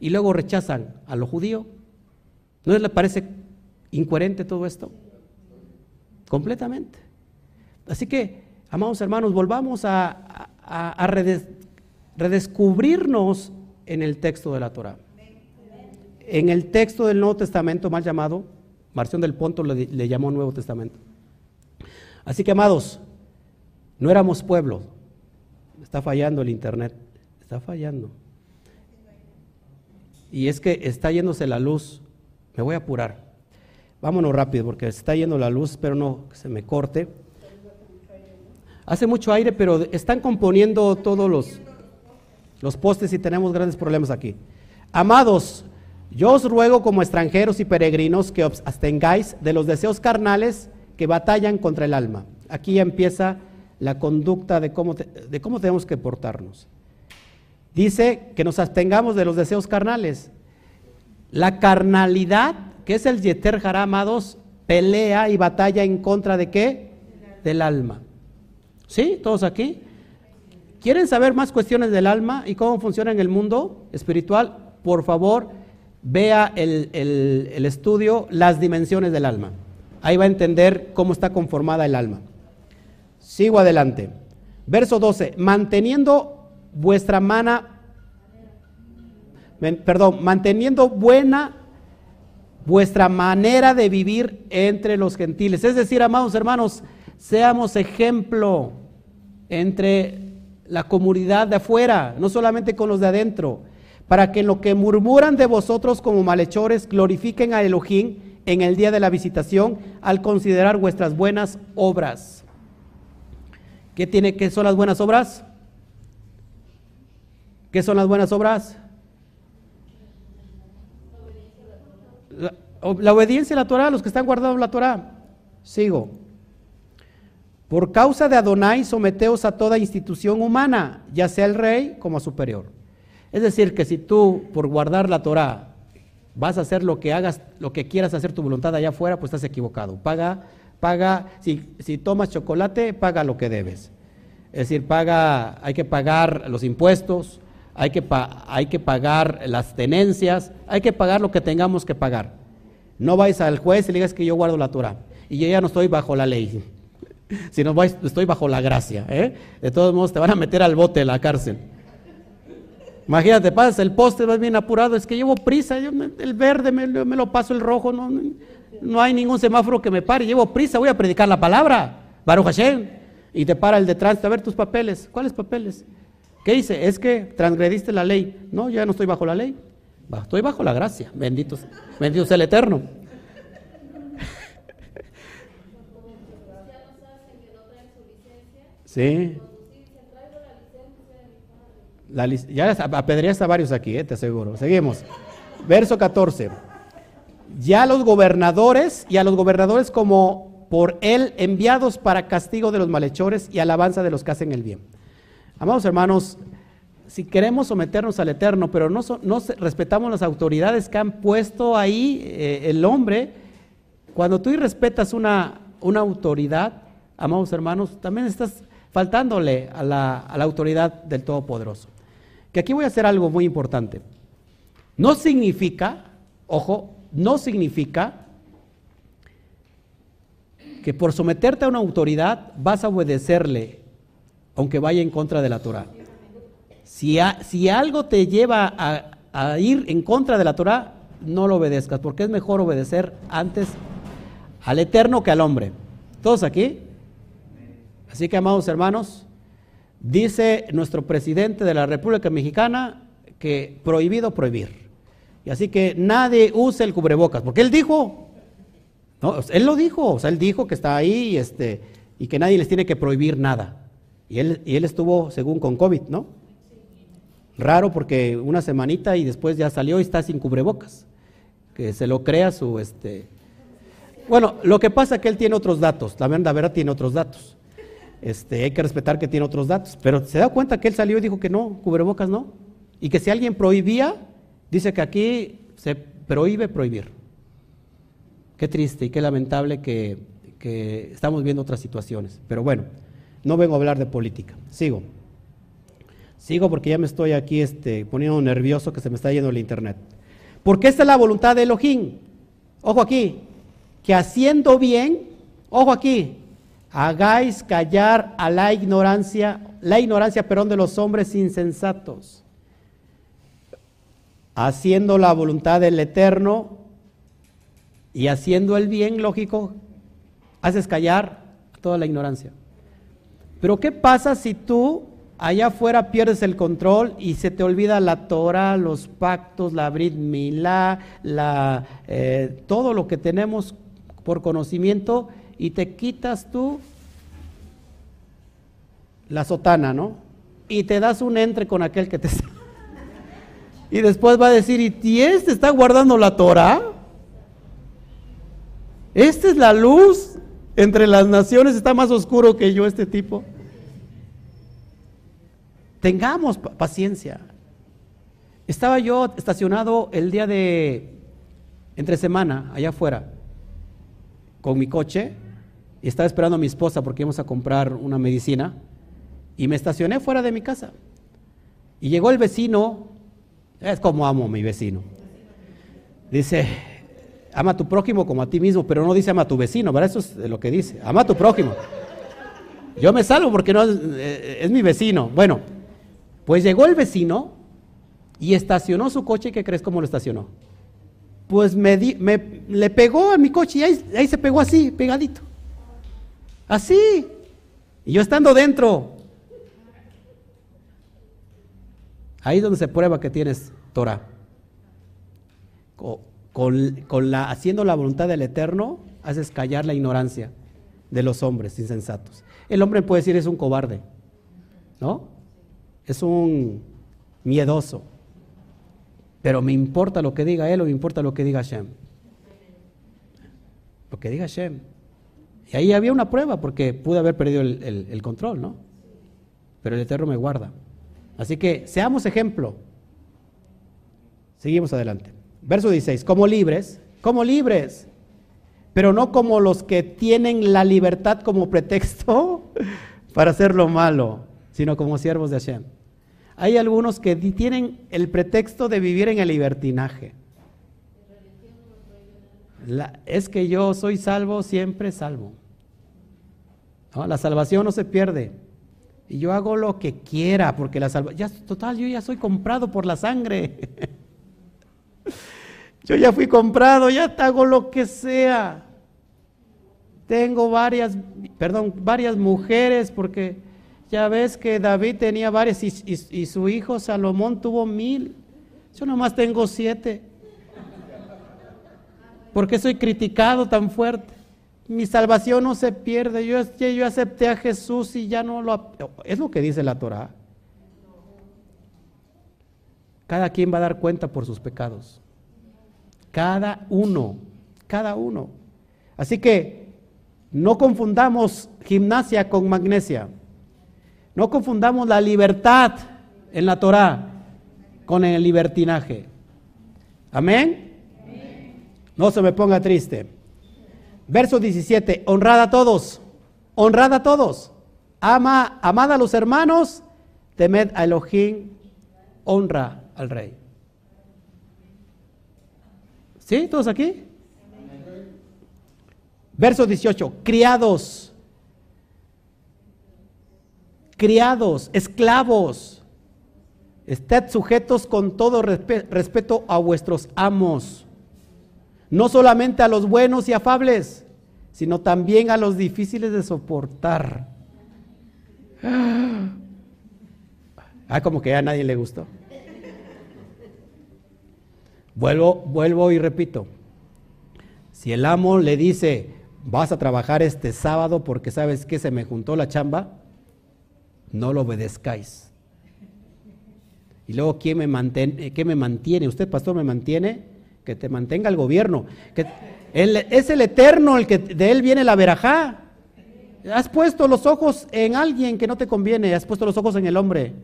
y luego rechazan a lo judío. ¿No les parece incoherente todo esto? Completamente. Así que, amados hermanos, volvamos a, redescubrirnos en el texto de la Torah. En el texto del Nuevo Testamento, mal llamado, Marción del Ponto le llamó Nuevo Testamento. Así que, amados, no éramos pueblo. Está fallando el Internet. Está fallando. Y es que está yéndose la luz. Me voy a apurar. Vámonos rápido porque está yendo la luz, pero no que se me corte. Hace mucho aire, pero están componiendo todos los, los postes y tenemos grandes problemas aquí. Amados, yo os ruego como extranjeros y peregrinos que os abstengáis de los deseos carnales que batallan contra el alma. Aquí empieza la conducta de cómo, de cómo tenemos que portarnos. Dice que nos abstengamos de los deseos carnales. La carnalidad, que es el yeter hará, amados, pelea y batalla en contra de qué? Del alma. ¿Sí? ¿Todos aquí? ¿Quieren saber más cuestiones del alma y cómo funciona en el mundo espiritual? Por favor, vea el, estudio Las dimensiones del alma. Ahí va a entender cómo está conformada el alma. Sigo adelante. Verso 12. Manteniendo vuestra mana, perdón, manteniendo buena vuestra manera de vivir entre los gentiles. Es decir, amados hermanos, seamos ejemplo entre la comunidad de afuera, no solamente con los de adentro, para que en lo que murmuran de vosotros como malhechores glorifiquen a Elohim en el día de la visitación al considerar vuestras buenas obras. ¿Qué tiene qué son las buenas obras? ¿Qué son las buenas obras? La, obediencia a la Torah, los que están guardando la Torah. Sigo. Por causa de Adonai, someteos a toda institución humana, ya sea el rey como superior. Es decir, que si tú, por guardar la Torah, vas a hacer lo que hagas, lo que quieras hacer tu voluntad allá afuera, pues estás equivocado. Paga, paga, si, si tomas chocolate, paga lo que debes. Es decir, paga, hay que pagar los impuestos, hay que, hay que pagar las tenencias, hay que pagar lo que tengamos que pagar. No vais al juez y le digas que yo guardo la Torah y yo ya no estoy bajo la ley, sino estoy bajo la gracia. ¿eh? De todos modos, te van a meter al bote, a la cárcel. Imagínate, pasas el poste, vas bien apurado, es que llevo prisa, yo el verde me, lo paso el rojo, no, no hay ningún semáforo que me pare, llevo prisa, voy a predicar la palabra, Baruch Hashem, y te para el de tránsito, a ver tus papeles, ¿cuáles papeles? ¿Qué dice? Es que transgrediste la ley. No, yo ya no estoy bajo la ley. Estoy bajo la gracia. Bendito, bendito sea el Eterno. Sí. La, ya apedreaste a varios aquí, eh, te aseguro. Seguimos. Verso 14. Ya los gobernadores y a los gobernadores como por él enviados para castigo de los malhechores y alabanza de los que hacen el bien. Amados hermanos, si queremos someternos al Eterno, pero no, respetamos las autoridades que han puesto ahí eh, el hombre, cuando tú respetas una, una autoridad, amados hermanos, también estás faltándole a la, autoridad del Todopoderoso. Que aquí voy a hacer algo muy importante. No significa, ojo, no significa que por someterte a una autoridad vas a obedecerle aunque vaya en contra de la Torah. Si, si algo te lleva a, a, ir en contra de la Torah, no lo obedezcas, porque es mejor obedecer antes al Eterno que al hombre. ¿Todos aquí? Así que, amados hermanos, dice nuestro presidente de la República Mexicana que prohibido prohibir. Y así que nadie use el cubrebocas, porque él dijo, no, él lo dijo, o sea, él dijo que está ahí y, este, y que nadie les tiene que prohibir nada. Y él, y él estuvo, según, con COVID, ¿no? Raro porque una semanita y después ya salió y está sin cubrebocas. Que se lo crea su, este... Bueno, lo que pasa es que él tiene otros datos, la verdad, la verdad tiene otros datos. Este, hay que respetar que tiene otros datos, pero se da cuenta que él salió y dijo que no, cubrebocas no. Y que si alguien prohibía, dice que aquí se prohíbe prohibir. Qué triste y qué lamentable que, estamos viendo otras situaciones. Pero bueno, no vengo a hablar de política. Sigo. Sigo porque ya me estoy aquí este, poniendo nervioso que se me está yendo el internet. Porque esta es la voluntad de Elohim. Ojo aquí. Que haciendo bien, ojo aquí, hagáis callar a la ignorancia, la ignorancia, perdón, de los hombres insensatos. Haciendo la voluntad del Eterno y haciendo el bien, lógico, haces callar toda la ignorancia. Pero ¿qué pasa si tú allá afuera pierdes el control y se te olvida la Torah, los pactos, la Brit Milá, la, eh, todo lo que tenemos por conocimiento y te quitas tú la sotana, ¿no? Y te das un entre con aquel que te... (laughs) y después va a decir, ¿y este está guardando la Torah? Esta es la luz entre las naciones, está más oscuro que yo este tipo. Tengamos paciencia. Estaba yo estacionado el día de entre semana allá afuera con mi coche estaba esperando a mi esposa porque íbamos a comprar una medicina y me estacioné fuera de mi casa. Y llegó el vecino, es como amo a mi vecino. Dice, ama a tu prójimo como a ti mismo, pero no dice ama a tu vecino, ¿verdad? Eso es lo que dice, ama a tu prójimo. Yo me salvo porque no es, eh, mi vecino. Bueno, pues llegó el vecino y estacionó su coche ¿qué crees cómo lo estacionó? Pues me, le pegó a mi coche y ahí se pegó así, pegadito. Así. Y yo estando dentro. Ahí es donde se prueba que tienes Torah. Con, la, haciendo la voluntad del Eterno, haces callar la ignorancia de los hombres insensatos. El hombre puede decir es un cobarde, ¿no? Es un miedoso. Pero me importa lo que diga él o me importa lo que diga Hashem. Lo que diga Hashem. Y ahí había una prueba porque pude haber perdido el, control, ¿no? Pero el Eterno me guarda. Así que seamos ejemplo. Seguimos adelante. Verso 16, como libres, como libres, pero no como los que tienen la libertad como pretexto (laughs) para hacer lo malo, sino como siervos de Hashem. Hay algunos que tienen el pretexto de vivir en el libertinaje. Es que yo soy salvo, siempre salvo. La salvación no se pierde. Y yo hago lo que quiera, porque la salvación, total, yo ya soy comprado por la sangre. (laughs) yo ya fui comprado, ya hago lo que sea. Tengo varias, perdón, varias mujeres, porque ya ves que David tenía varias y, su hijo Salomón tuvo mil. Yo nomás tengo siete. ¿Por qué soy criticado tan fuerte? Mi salvación no se pierde. Yo, yo acepté a Jesús y ya no lo... Es lo que dice la Torah. Cada quien va a dar cuenta por sus pecados. Cada uno, cada uno. Así que no confundamos gimnasia con magnesia. No confundamos la libertad en la Torah con el libertinaje. Amén. No se me ponga triste. Verso 17, honrad a todos, honrad a todos, ama, amad a los hermanos, temed a Elohim, honra al rey. ¿Sí? ¿Todos aquí? Verso 18, criados, criados, esclavos, estad sujetos con todo respeto a vuestros amos no solamente a los buenos y afables, sino también a los difíciles de soportar. (gasps) Ah, como que a nadie le gustó. Vuelvo, vuelvo y repito. Si el amo le dice, vas a trabajar este sábado porque sabes que se me juntó la chamba, no lo obedezcáis. Y luego, ¿quién me, mantiene, ¿qué me mantiene? ¿Usted, pastor, me mantiene? Que te mantenga el gobierno. Que es el eterno el que de él viene la verajá. Has puesto los ojos en alguien que no te conviene, has puesto los ojos en el hombre,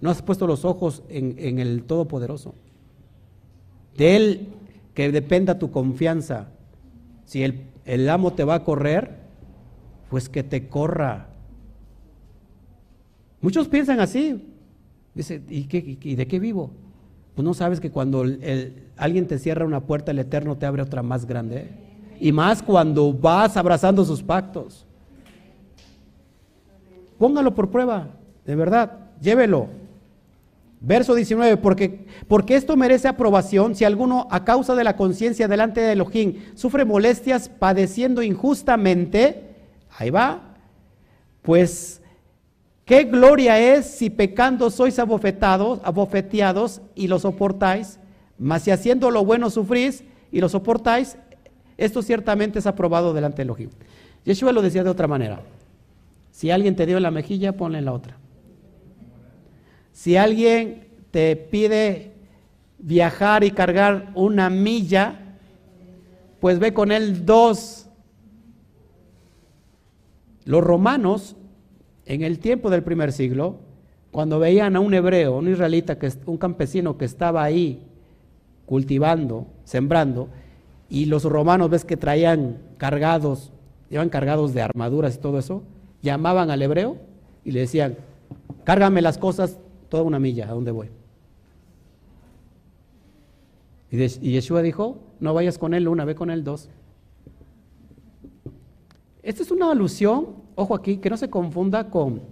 no has puesto los ojos en, el Todopoderoso. De él que dependa tu confianza. Si el, el amo te va a correr, pues que te corra. Muchos piensan así. Dice, ¿y, qué, y de qué vivo? Pues no sabes que cuando alguien te cierra una puerta, el Eterno te abre otra más grande. Y más cuando vas abrazando sus pactos. Póngalo por prueba, de verdad, llévelo. Verso 19, porque, porque esto merece aprobación si alguno a causa de la conciencia delante de Elohim sufre molestias padeciendo injustamente, ahí va, pues ¿Qué gloria es si pecando sois abofetados, abofeteados y lo soportáis? Mas si haciendo lo bueno sufrís y lo soportáis, esto ciertamente es aprobado delante de Elohim. Yeshua lo decía de otra manera. Si alguien te dio la mejilla, ponle en la otra. Si alguien te pide viajar y cargar una milla, pues ve con él dos. Los romanos en el tiempo del primer siglo, cuando veían a un hebreo, un israelita, un campesino que estaba ahí cultivando, sembrando, y los romanos ves que traían cargados, iban cargados de armaduras y todo eso, llamaban al hebreo y le decían, cárgame las cosas toda una milla, ¿a dónde voy? Y, Yeshua dijo, no vayas con él una, ve con él dos. Esta es una alusión, ojo aquí, que no se confunda con,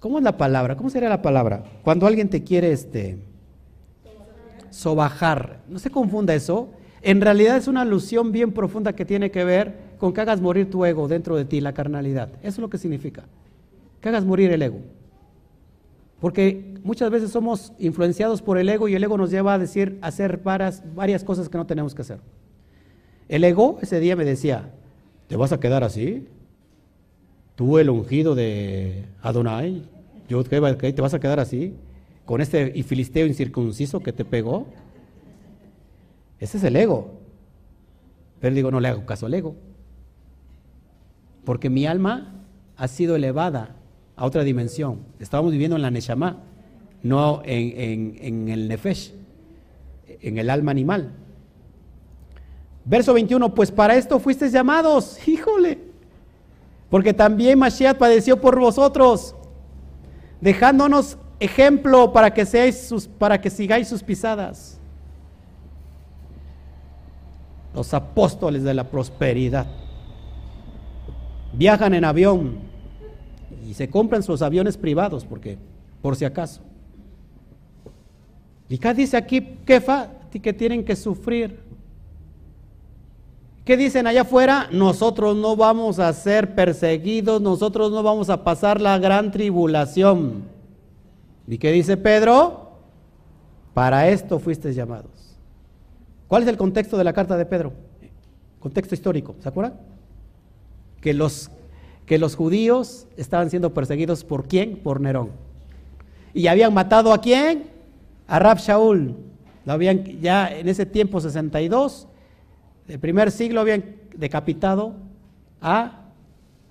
¿cómo es la palabra? ¿Cómo sería la palabra? Cuando alguien te quiere, este, sobajar, no se confunda eso. En realidad es una alusión bien profunda que tiene que ver con que hagas morir tu ego dentro de ti, la carnalidad. Eso es lo que significa. Que hagas morir el ego. Porque muchas veces somos influenciados por el ego y el ego nos lleva a decir, hacer varias, varias cosas que no tenemos que hacer. El ego ese día me decía, ¿te vas a quedar así? Tú el ungido de Adonai, yo te vas a quedar así, con este filisteo incircunciso que te pegó. Ese es el ego. Pero digo, no le hago caso al ego. Porque mi alma ha sido elevada a otra dimensión. Estábamos viviendo en la Neshama, no en, el Nefesh, en el alma animal. Verso 21, pues para esto fuisteis llamados, (laughs) híjole, porque también Mashiach padeció por vosotros, dejándonos ejemplo para que, seáis sus, para que sigáis sus pisadas. Los apóstoles de la prosperidad viajan en avión y se compran sus aviones privados, porque por si acaso. Y dice aquí, que tienen que sufrir. ¿Qué dicen allá afuera? Nosotros no vamos a ser perseguidos, nosotros no vamos a pasar la gran tribulación. ¿Y qué dice Pedro? Para esto fuiste llamados. ¿Cuál es el contexto de la carta de Pedro? Contexto histórico, ¿se acuerdan? Que los que los judíos estaban siendo perseguidos por quién? Por Nerón. Y habían matado a quién? A Rab Shaul. Lo habían ya en ese tiempo 62, el primer siglo habían decapitado a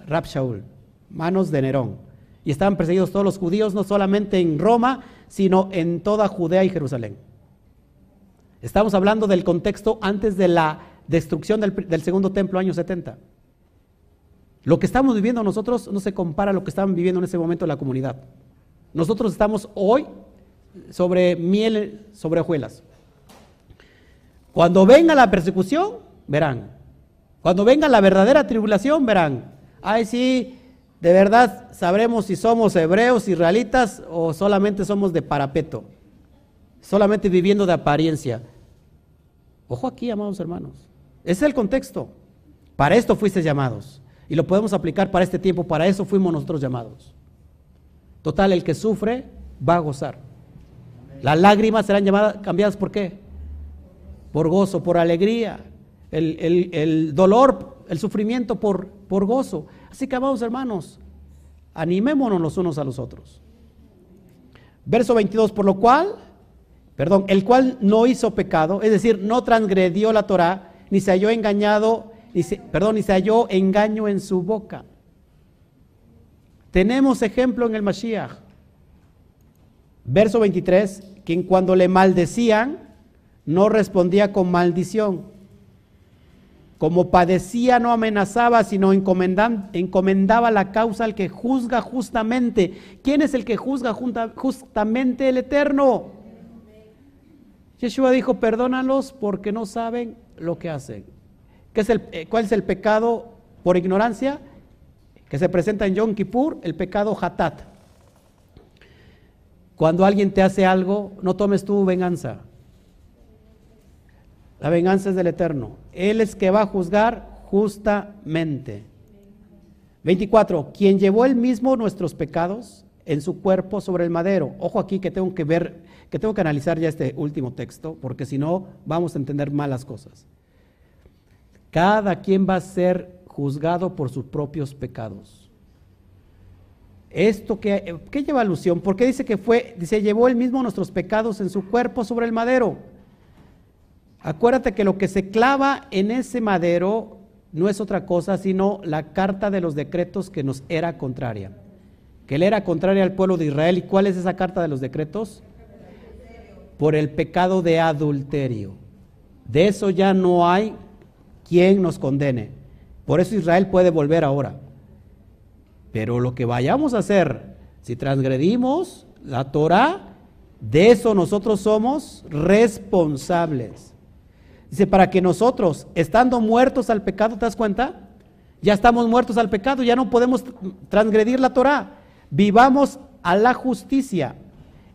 Rab Shaul, manos de Nerón. Y estaban perseguidos todos los judíos, no solamente en Roma, sino en toda Judea y Jerusalén. Estamos hablando del contexto antes de la destrucción del, segundo templo, año 70. Lo que estamos viviendo nosotros no se compara a lo que estaban viviendo en ese momento la comunidad. Nosotros estamos hoy sobre miel, sobre hojuelas. Cuando venga la persecución, verán. Cuando venga la verdadera tribulación, verán. Ay, sí, de verdad sabremos si somos hebreos, israelitas o solamente somos de parapeto. Solamente viviendo de apariencia. Ojo aquí, amados hermanos. Ese es el contexto. Para esto fuiste llamados. Y lo podemos aplicar para este tiempo, para eso fuimos nosotros llamados. Total, el que sufre va a gozar. Las lágrimas serán llamadas, cambiadas por qué? Por gozo, por alegría. El, dolor, el sufrimiento por, por gozo. Así que, amados hermanos, animémonos los unos a los otros. Verso 22, por lo cual, perdón, el cual no hizo pecado, es decir, no transgredió la Torah, ni se halló engañado perdón, y se halló engaño en su boca. Tenemos ejemplo en el Mashiach. Verso 23, quien cuando le maldecían, no respondía con maldición. Como padecía, no amenazaba, sino encomendaba la causa al que juzga justamente. ¿Quién es el que juzga justamente? El Eterno. Yeshua dijo, perdónalos porque no saben lo que hacen. ¿Qué es el, eh, ¿Cuál es el pecado por ignorancia? Que se presenta en Yom Kippur, el pecado hatat. Cuando alguien te hace algo, no tomes tu venganza. La venganza es del Eterno. Él es que va a juzgar justamente. 24. Quien llevó él mismo nuestros pecados en su cuerpo sobre el madero. Ojo aquí que tengo que ver, que tengo que analizar ya este último texto, porque si no vamos a entender malas cosas. Cada quien va a ser juzgado por sus propios pecados. Esto que, ¿qué lleva alusión? Porque dice que fue, dice, llevó él mismo nuestros pecados en su cuerpo sobre el madero. Acuérdate que lo que se clava en ese madero no es otra cosa sino la carta de los decretos que nos era contraria. Que él era contraria al pueblo de Israel. ¿Y cuál es esa carta de los decretos? Por el pecado de adulterio. De eso ya no hay ¿quién nos condene? Por eso Israel puede volver ahora. Pero lo que vayamos a hacer, si transgredimos la Torah, De eso nosotros somos responsables. Dice, para que nosotros, estando muertos al pecado, ¿te das cuenta? Ya estamos muertos al pecado, ya no podemos transgredir la Torah. Vivamos a la justicia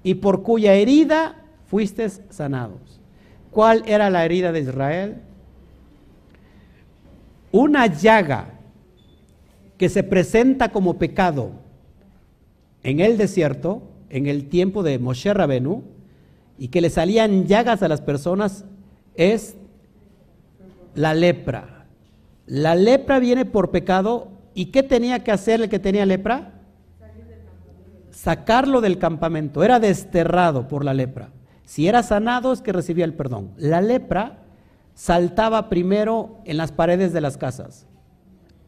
y por cuya herida fuiste sanados. ¿Cuál era la herida de Israel? Una llaga que se presenta como pecado en el desierto, en el tiempo de Moshe Rabenu, y que le salían llagas a las personas, es la lepra. La lepra viene por pecado, ¿y qué tenía que hacer el que tenía lepra? Sacarlo del campamento, era desterrado por la lepra. Si era sanado es que recibía el perdón. La lepra saltaba primero en las paredes de las casas.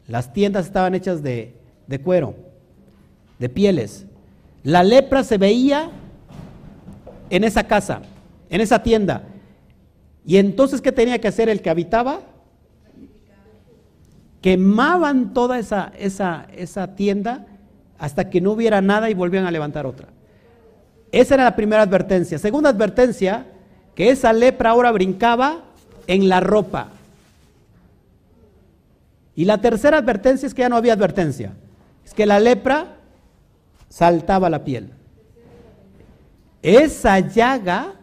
Las tiendas estaban hechas de, cuero, de pieles. La lepra se veía en esa casa, en esa tienda. Y entonces, ¿qué tenía que hacer el que habitaba? Quemaban toda esa, esa, esa tienda hasta que no hubiera nada y volvían a levantar otra. Esa era la primera advertencia. Segunda advertencia, que esa lepra ahora brincaba en la ropa. Y la tercera advertencia es que ya no había advertencia. Es que la lepra saltaba la piel. Esa llaga,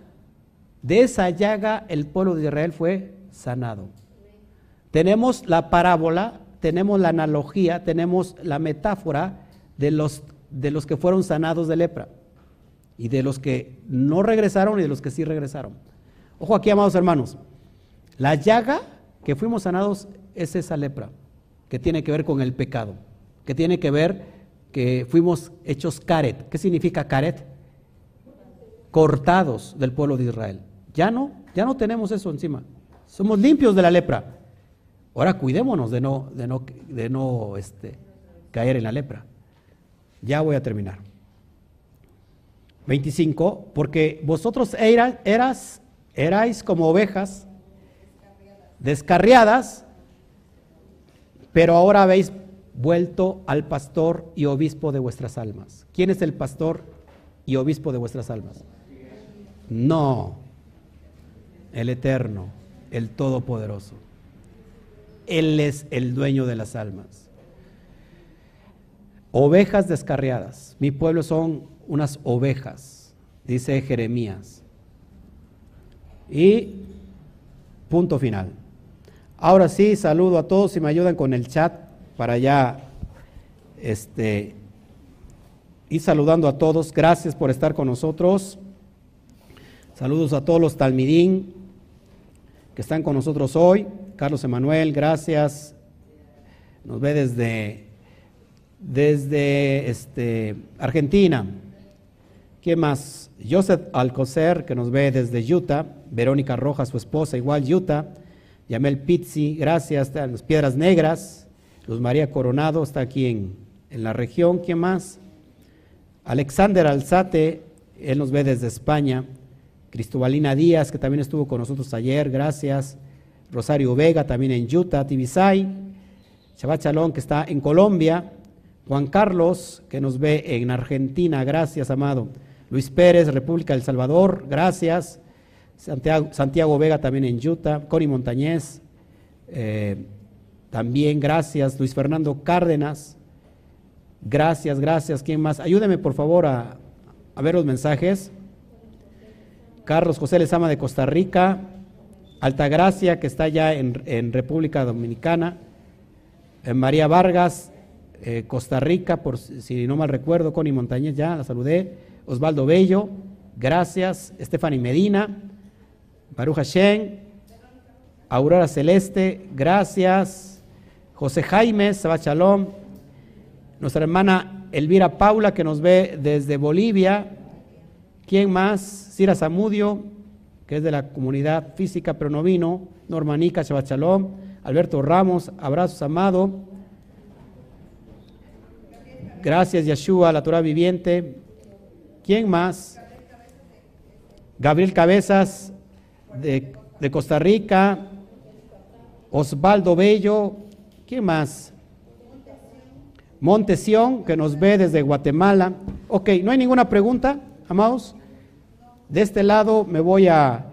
de esa llaga el pueblo de Israel fue sanado. Tenemos la parábola, tenemos la analogía, tenemos la metáfora de los, de los que fueron sanados de lepra y de los que no regresaron y de los que sí regresaron. Ojo aquí, amados hermanos, la llaga que fuimos sanados es esa lepra que tiene que ver con el pecado, que tiene que ver que fuimos hechos caret. ¿Qué significa caret? Cortados del pueblo de Israel. Ya no, ya no tenemos eso encima. Somos limpios de la lepra. Ahora cuidémonos de no, de no, de no este, caer en la lepra. Ya voy a terminar. 25, porque vosotros eras, erais como ovejas descarriadas pero ahora habéis vuelto al pastor y obispo de vuestras almas. ¿Quién es el pastor y obispo de vuestras almas? No, el eterno, el todopoderoso. Él es el dueño de las almas. Ovejas descarriadas. Mi pueblo son unas ovejas, dice Jeremías. Y punto final. Ahora sí, saludo a todos y me ayudan con el chat para ya este, ir saludando a todos. Gracias por estar con nosotros. Saludos a todos los talmidín que están con nosotros hoy. Carlos Emanuel, gracias. Nos ve desde, desde este, Argentina. ¿Quién más? Joseph Alcocer, que nos ve desde Utah. Verónica Rojas, su esposa, igual Utah. Yamel Pizzi, gracias, están las Piedras Negras, Luz María Coronado está aquí en, la región, ¿quién más? Alexander Alzate, él nos ve desde España, Cristobalina Díaz, que también estuvo con nosotros ayer, gracias, Rosario Vega, también en Utah, Tibisay, Chabat Chalón, que está en Colombia, Juan Carlos, que nos ve en Argentina, gracias, amado. Luis Pérez, República del Salvador, gracias. Santiago, Vega también en Utah, Cori Montañez, eh, también gracias, Luis Fernando Cárdenas, gracias, gracias, ¿quién más? Ayúdeme por favor a, ver los mensajes. Carlos José Lezama de Costa Rica, Altagracia, que está ya en, República Dominicana, eh, María Vargas, eh, Costa Rica, por si no mal recuerdo, Connie Montañez ya, la saludé, Osvaldo Bello, gracias, Estefany Medina, Baruch Hashem, Aurora Celeste, gracias. José Jaime, Sabachalón, nuestra hermana Elvira Paula que nos ve desde Bolivia. ¿Quién más? Cira Zamudio, que es de la comunidad física pero no vino. Normanica, Shabbat Alberto Ramos, abrazos amado. Gracias Yeshua, la Torah viviente. ¿Quién más? Gabriel Cabezas, de, Costa Rica, Osvaldo Bello, ¿quién más? Montesión, que nos ve desde Guatemala. Ok, ¿no hay ninguna pregunta, amados? de este lado me voy a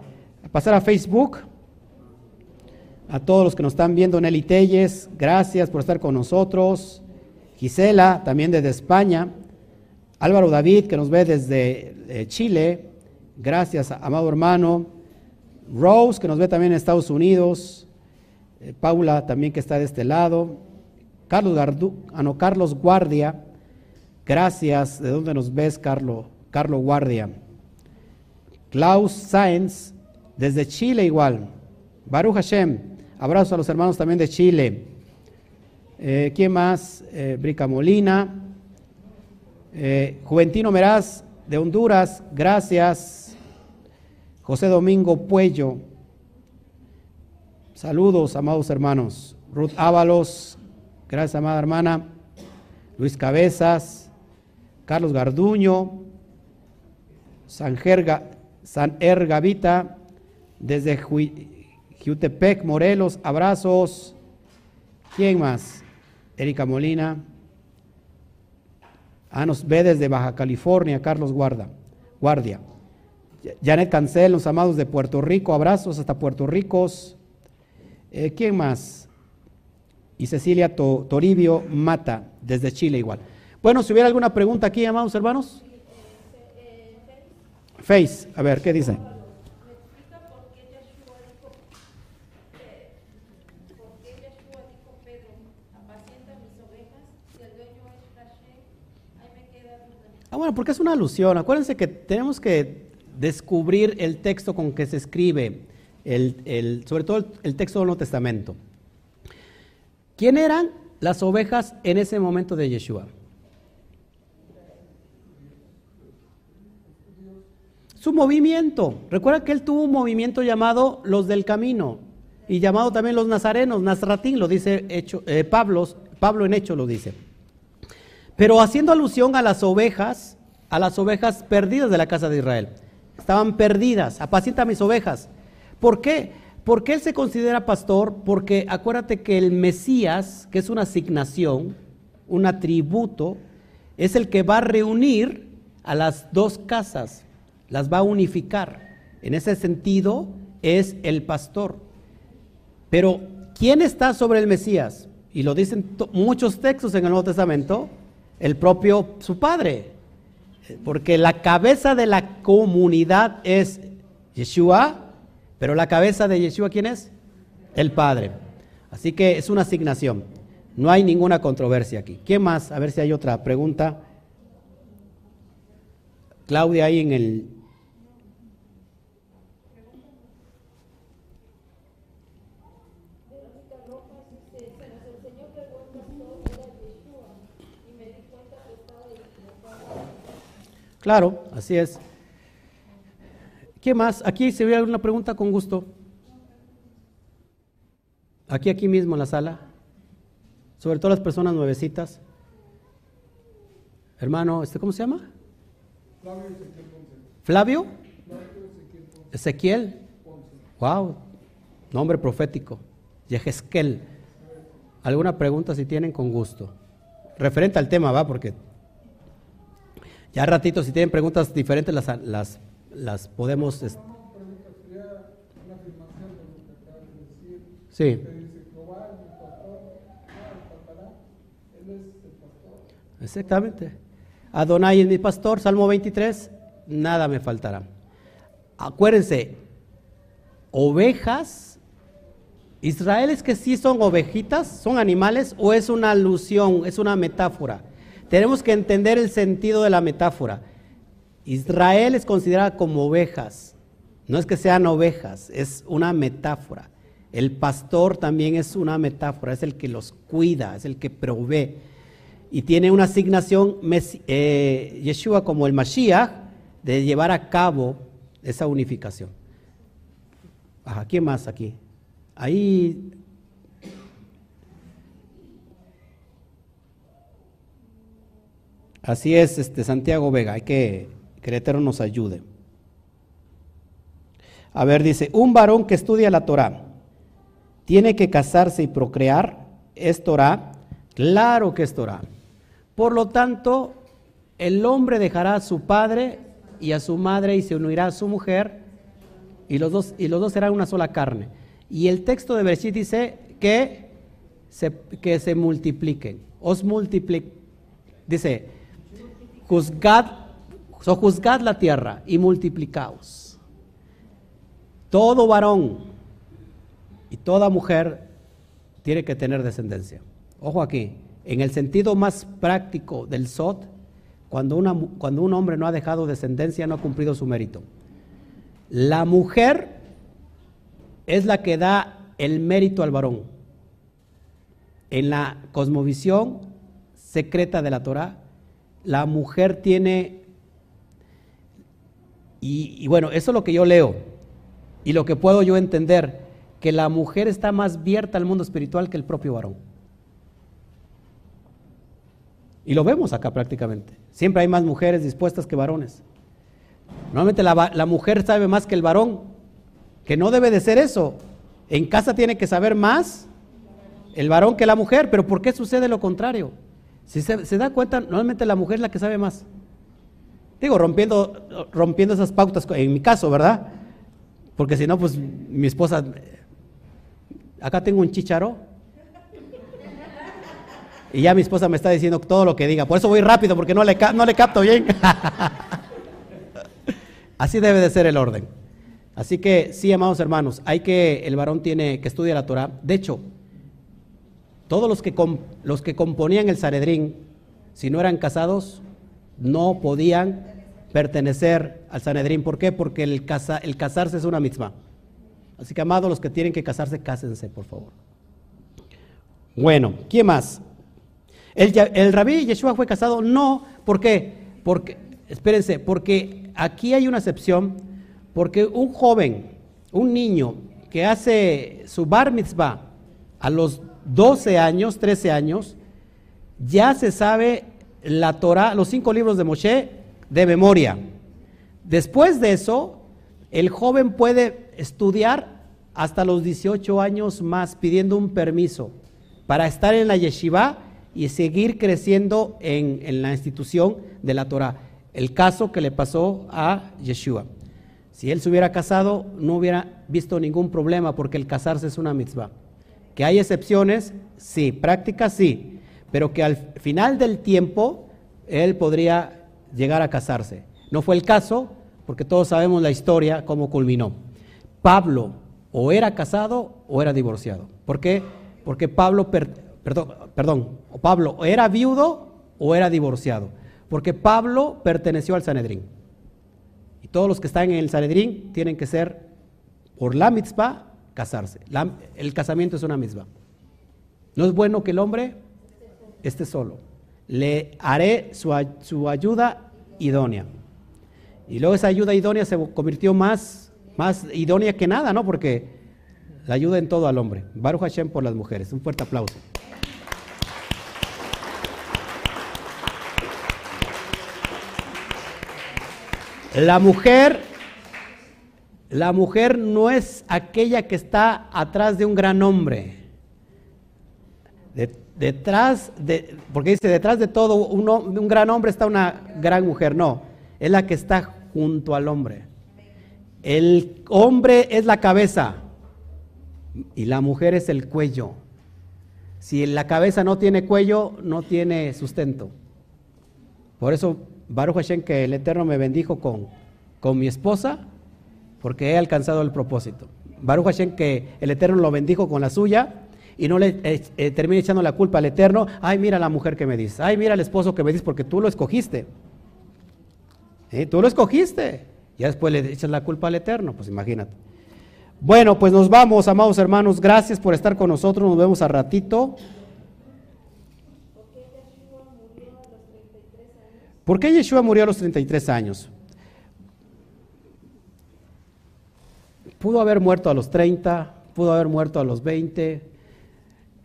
pasar a Facebook. A todos los que nos están viendo, Nelly Telles, gracias por estar con nosotros. Gisela, también desde España. Álvaro David, que nos ve desde eh, Chile. Gracias, amado hermano. Rose, que nos ve también en Estados Unidos. Eh, Paula, también que está de este lado. Carlos, ah, Carlos Guardia. Gracias. ¿De dónde nos ves, Carlos? Carlos Guardia. Klaus Sáenz, desde Chile igual. Baruch Hashem. Abrazo a los hermanos también de Chile. Eh, ¿Quién más? Eh, Brica Molina. Eh, Juventino Meraz, de Honduras. Gracias. José Domingo Puello. Saludos, amados hermanos. Ruth Ábalos. Gracias, amada hermana. Luis Cabezas. Carlos Garduño. San, Gerga, San Ergavita. Desde Jutepec, Morelos. Abrazos. ¿Quién más? Erika Molina. Ah, nos ve desde Baja California, Carlos Guarda, Guardia. Janet Cancel, los amados de Puerto Rico, abrazos hasta Puerto Rico. Eh, ¿Quién más? Y Cecilia Toribio Mata, desde Chile igual. Bueno, si hubiera alguna pregunta aquí, amados hermanos. Face, a ver, ¿qué dice? Ah, bueno, porque es una alusión. Acuérdense que tenemos que descubrir el texto con que se escribe, el, sobre todo el, texto del Nuevo Testamento. ¿Quién eran las ovejas en ese momento de Yeshua? Su movimiento. Recuerda que él tuvo un movimiento llamado los del camino y llamado también los nazarenos, Nazratín, lo dice hecho, eh, Pablo, Pablo en hecho lo dice. Pero haciendo alusión a las ovejas, a las ovejas perdidas de la casa de Israel. Estaban perdidas, apacienta mis ovejas. ¿Por qué? ¿Por qué él se considera pastor? Porque acuérdate que el Mesías, que es una asignación, un atributo, es el que va a reunir a las dos casas, las va a unificar. En ese sentido es el pastor. Pero, ¿quién está sobre el Mesías? Y lo dicen muchos textos en el Nuevo Testamento, el propio su padre. Porque la cabeza de la comunidad es Yeshua, pero la cabeza de Yeshua, ¿quién es? El Padre. Así que es una asignación. No hay ninguna controversia aquí. ¿Qué más? A ver si hay otra pregunta. Claudia, ahí en el Claro, así es. ¿Qué más? Aquí se ve alguna pregunta con gusto. Aquí, aquí mismo en la sala. Sobre todo las personas nuevecitas. Hermano, ¿este cómo se llama? Flavio. Ezequiel. Wow. Nombre profético. Yehezkel. ¿Alguna pregunta si tienen con gusto? Referente al tema, va, porque ya ratito, si tienen preguntas diferentes, las, las, las podemos... Sí. Exactamente. Adonai es mi pastor, Salmo 23, nada me faltará. Acuérdense, ovejas, Israel es que sí son ovejitas, son animales o es una alusión, es una metáfora. Tenemos que entender el sentido de la metáfora. Israel es considerada como ovejas. No es que sean ovejas, es una metáfora. El pastor también es una metáfora, es el que los cuida, es el que provee. Y tiene una asignación, eh, Yeshua como el Mashiach, de llevar a cabo esa unificación. Ajá, ¿quién más aquí? Ahí Así es, este, Santiago Vega, hay que que el Eterno nos ayude. A ver, dice, un varón que estudia la Torah tiene que casarse y procrear, ¿es Torah? Claro que es Torah. Por lo tanto, el hombre dejará a su padre y a su madre y se unirá a su mujer y los dos, y los dos serán una sola carne. Y el texto de Bereshit dice que se, que se multipliquen. Os multiplic, dice, juzgad, so juzgad la tierra y multiplicaos. Todo varón y toda mujer tiene que tener descendencia. Ojo aquí, en el sentido más práctico del SOT, cuando, cuando un hombre no ha dejado descendencia, no ha cumplido su mérito. La mujer es la que da el mérito al varón. En la cosmovisión secreta de la Torah, la mujer tiene, y, bueno, eso es lo que yo leo y lo que puedo yo entender, que la mujer está más abierta al mundo espiritual que el propio varón. Y lo vemos acá prácticamente. Siempre hay más mujeres dispuestas que varones. Normalmente la, la, mujer sabe más que el varón, que no debe de ser eso. En casa tiene que saber más el varón que la mujer, pero ¿por qué sucede lo contrario? Si se, da cuenta, normalmente la mujer es la que sabe más. Digo, rompiendo, rompiendo esas pautas, en mi caso, ¿verdad? Porque si no, pues mi esposa, acá tengo un chicharo, y ya mi esposa me está diciendo todo lo que diga. Por eso voy rápido, porque no le, no le capto bien. (laughs) Así debe de ser el orden. Así que sí, amados hermanos, hay que, el varón tiene que estudiar la Torah. De hecho, todos los que, los que componían el Sanedrín, si no eran casados, no podían pertenecer al Sanedrín. ¿Por qué? Porque el, casa, el casarse es una misma. Así que, amados, los que tienen que casarse, cásense, por favor. Bueno, ¿quién más? El, el rabí Yeshua fue casado, no, ¿por qué? Porque, espérense, porque aquí hay una excepción, porque un joven, un niño que hace su bar mitzvah a los 12 años, 13 años, ya se sabe la Torah, los cinco libros de Moshe de memoria. Después de eso, el joven puede estudiar hasta los 18 años más pidiendo un permiso para estar en la yeshiva y seguir creciendo en, en, la institución de la Torah. El caso que le pasó a Yeshua. Si él se hubiera casado, no hubiera visto ningún problema porque el casarse es una mitzvah. Que hay excepciones, sí, prácticas sí, pero que al final del tiempo él podría llegar a casarse. No fue el caso porque todos sabemos la historia, cómo culminó. Pablo o era casado o era divorciado. ¿Por qué? Porque Pablo perdón, perdón, Pablo era viudo o era divorciado, porque Pablo perteneció al Sanedrín. Y todos los que están en el Sanedrín tienen que ser, por la mitzvah, casarse. el casamiento es una mitzvah. No es bueno que el hombre esté solo. Le haré su, su ayuda idónea. Y luego esa ayuda idónea se convirtió más, más idónea que nada, ¿no? Porque la ayuda en todo al hombre. Baruch Hashem por las mujeres. Un fuerte aplauso. La mujer, la mujer no es aquella que está atrás de un gran hombre. detrás de, porque dice, detrás de todo un, un gran hombre está una gran mujer. No, es la que está junto al hombre. El hombre es la cabeza y la mujer es el cuello. Si la cabeza no tiene cuello, no tiene sustento. Por eso Baruch Hashem, que el Eterno me bendijo con, con mi esposa, porque he alcanzado el propósito. Baruch Hashem, que el Eterno lo bendijo con la suya y no le eh, eh, termine echando la culpa al Eterno. Ay, mira la mujer que me dice. Ay, mira el esposo que me dice, porque tú lo escogiste. Tú lo escogiste. Ya después le echas la culpa al Eterno, pues imagínate. Bueno, pues nos vamos, amados hermanos. Gracias por estar con nosotros. Nos vemos a ratito. ¿Por qué Yeshua murió a los 33 años? Pudo haber muerto a los 30, pudo haber muerto a los 20.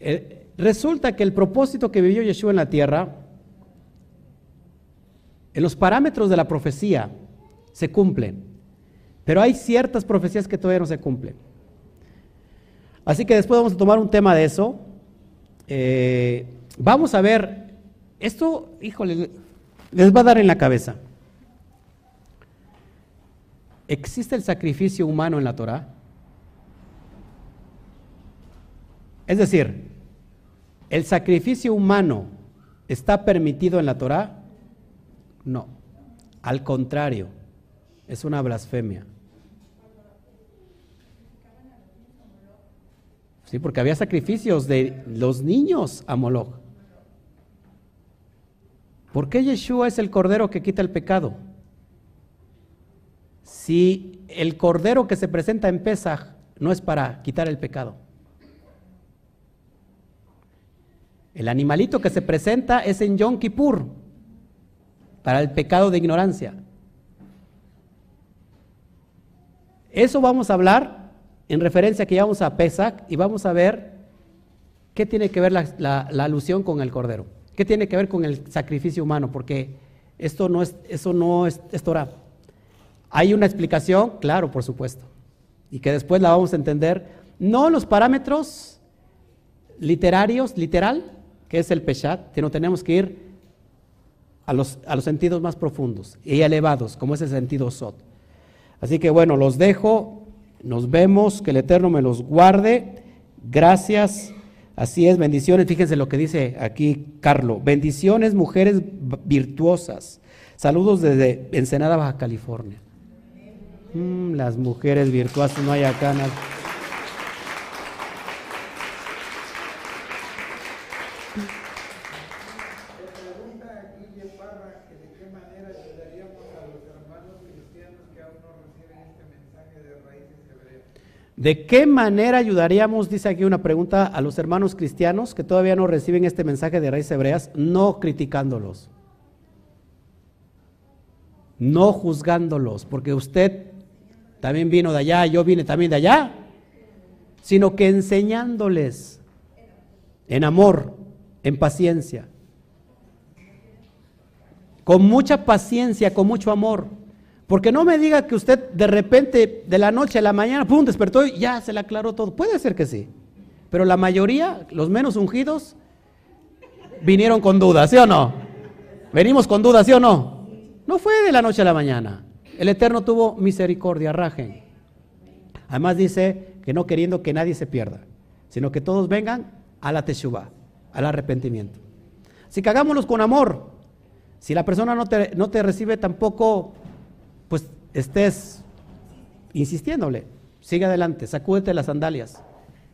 Eh, resulta que el propósito que vivió Yeshua en la tierra, en los parámetros de la profecía, se cumplen. Pero hay ciertas profecías que todavía no se cumplen. Así que después vamos a tomar un tema de eso. Eh, vamos a ver, esto, híjole, les va a dar en la cabeza. ¿Existe el sacrificio humano en la Torah? Es decir, ¿el sacrificio humano está permitido en la Torah? No, al contrario, es una blasfemia. Sí, porque había sacrificios de los niños a Moloch. ¿Por qué Yeshua es el cordero que quita el pecado? Si el cordero que se presenta en Pesach no es para quitar el pecado. El animalito que se presenta es en Yom Kippur, para el pecado de ignorancia. Eso vamos a hablar en referencia que vamos a Pesach y vamos a ver qué tiene que ver la, alusión con el cordero, qué tiene que ver con el sacrificio humano, porque esto no es, eso no es, es Torah. Hay una explicación, claro, por supuesto, y que después la vamos a entender, no los parámetros literarios, literal, que es el Peshat, sino tenemos que ir a los, a los sentidos más profundos y elevados, como es el sentido Sot. Así que bueno, los dejo nos vemos, que el Eterno me los guarde. Gracias. Así es, bendiciones. Fíjense lo que dice aquí Carlos. Bendiciones, mujeres virtuosas. Saludos desde Ensenada, Baja California. Mm, las mujeres virtuosas no hay acá. Nada. ¿De qué manera ayudaríamos, dice aquí una pregunta, a los hermanos cristianos que todavía no reciben este mensaje de raíces hebreas? No criticándolos, no juzgándolos, porque usted también vino de allá, yo vine también de allá, sino que enseñándoles en amor, en paciencia, con mucha paciencia, con mucho amor. Porque no me diga que usted de repente, de la noche a la mañana, pum, despertó y ya se le aclaró todo. Puede ser que sí. Pero la mayoría, los menos ungidos, vinieron con dudas, ¿sí o no? Venimos con dudas, ¿sí o no? No fue de la noche a la mañana. El Eterno tuvo misericordia, rajen. Además dice que no queriendo que nadie se pierda, sino que todos vengan a la teshuva, al arrepentimiento. Así que hagámoslos con amor. Si la persona no te, no te recibe tampoco pues estés insistiéndole. Sigue adelante, sacúdete las sandalias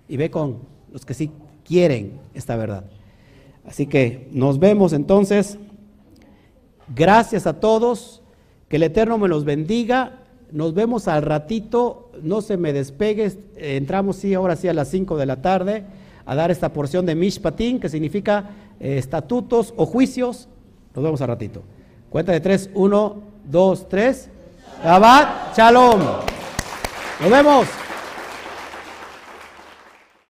y ve con los que sí quieren esta verdad. Así que nos vemos entonces. Gracias a todos. Que el Eterno me los bendiga. Nos vemos al ratito. No se me despegue. Entramos, sí, ahora sí, a las 5 de la tarde a dar esta porción de Mishpatín, que significa eh, estatutos o juicios. Nos vemos al ratito. Cuenta de 3, 1, 2, 3. Shabbat Shalom. Nos vemos.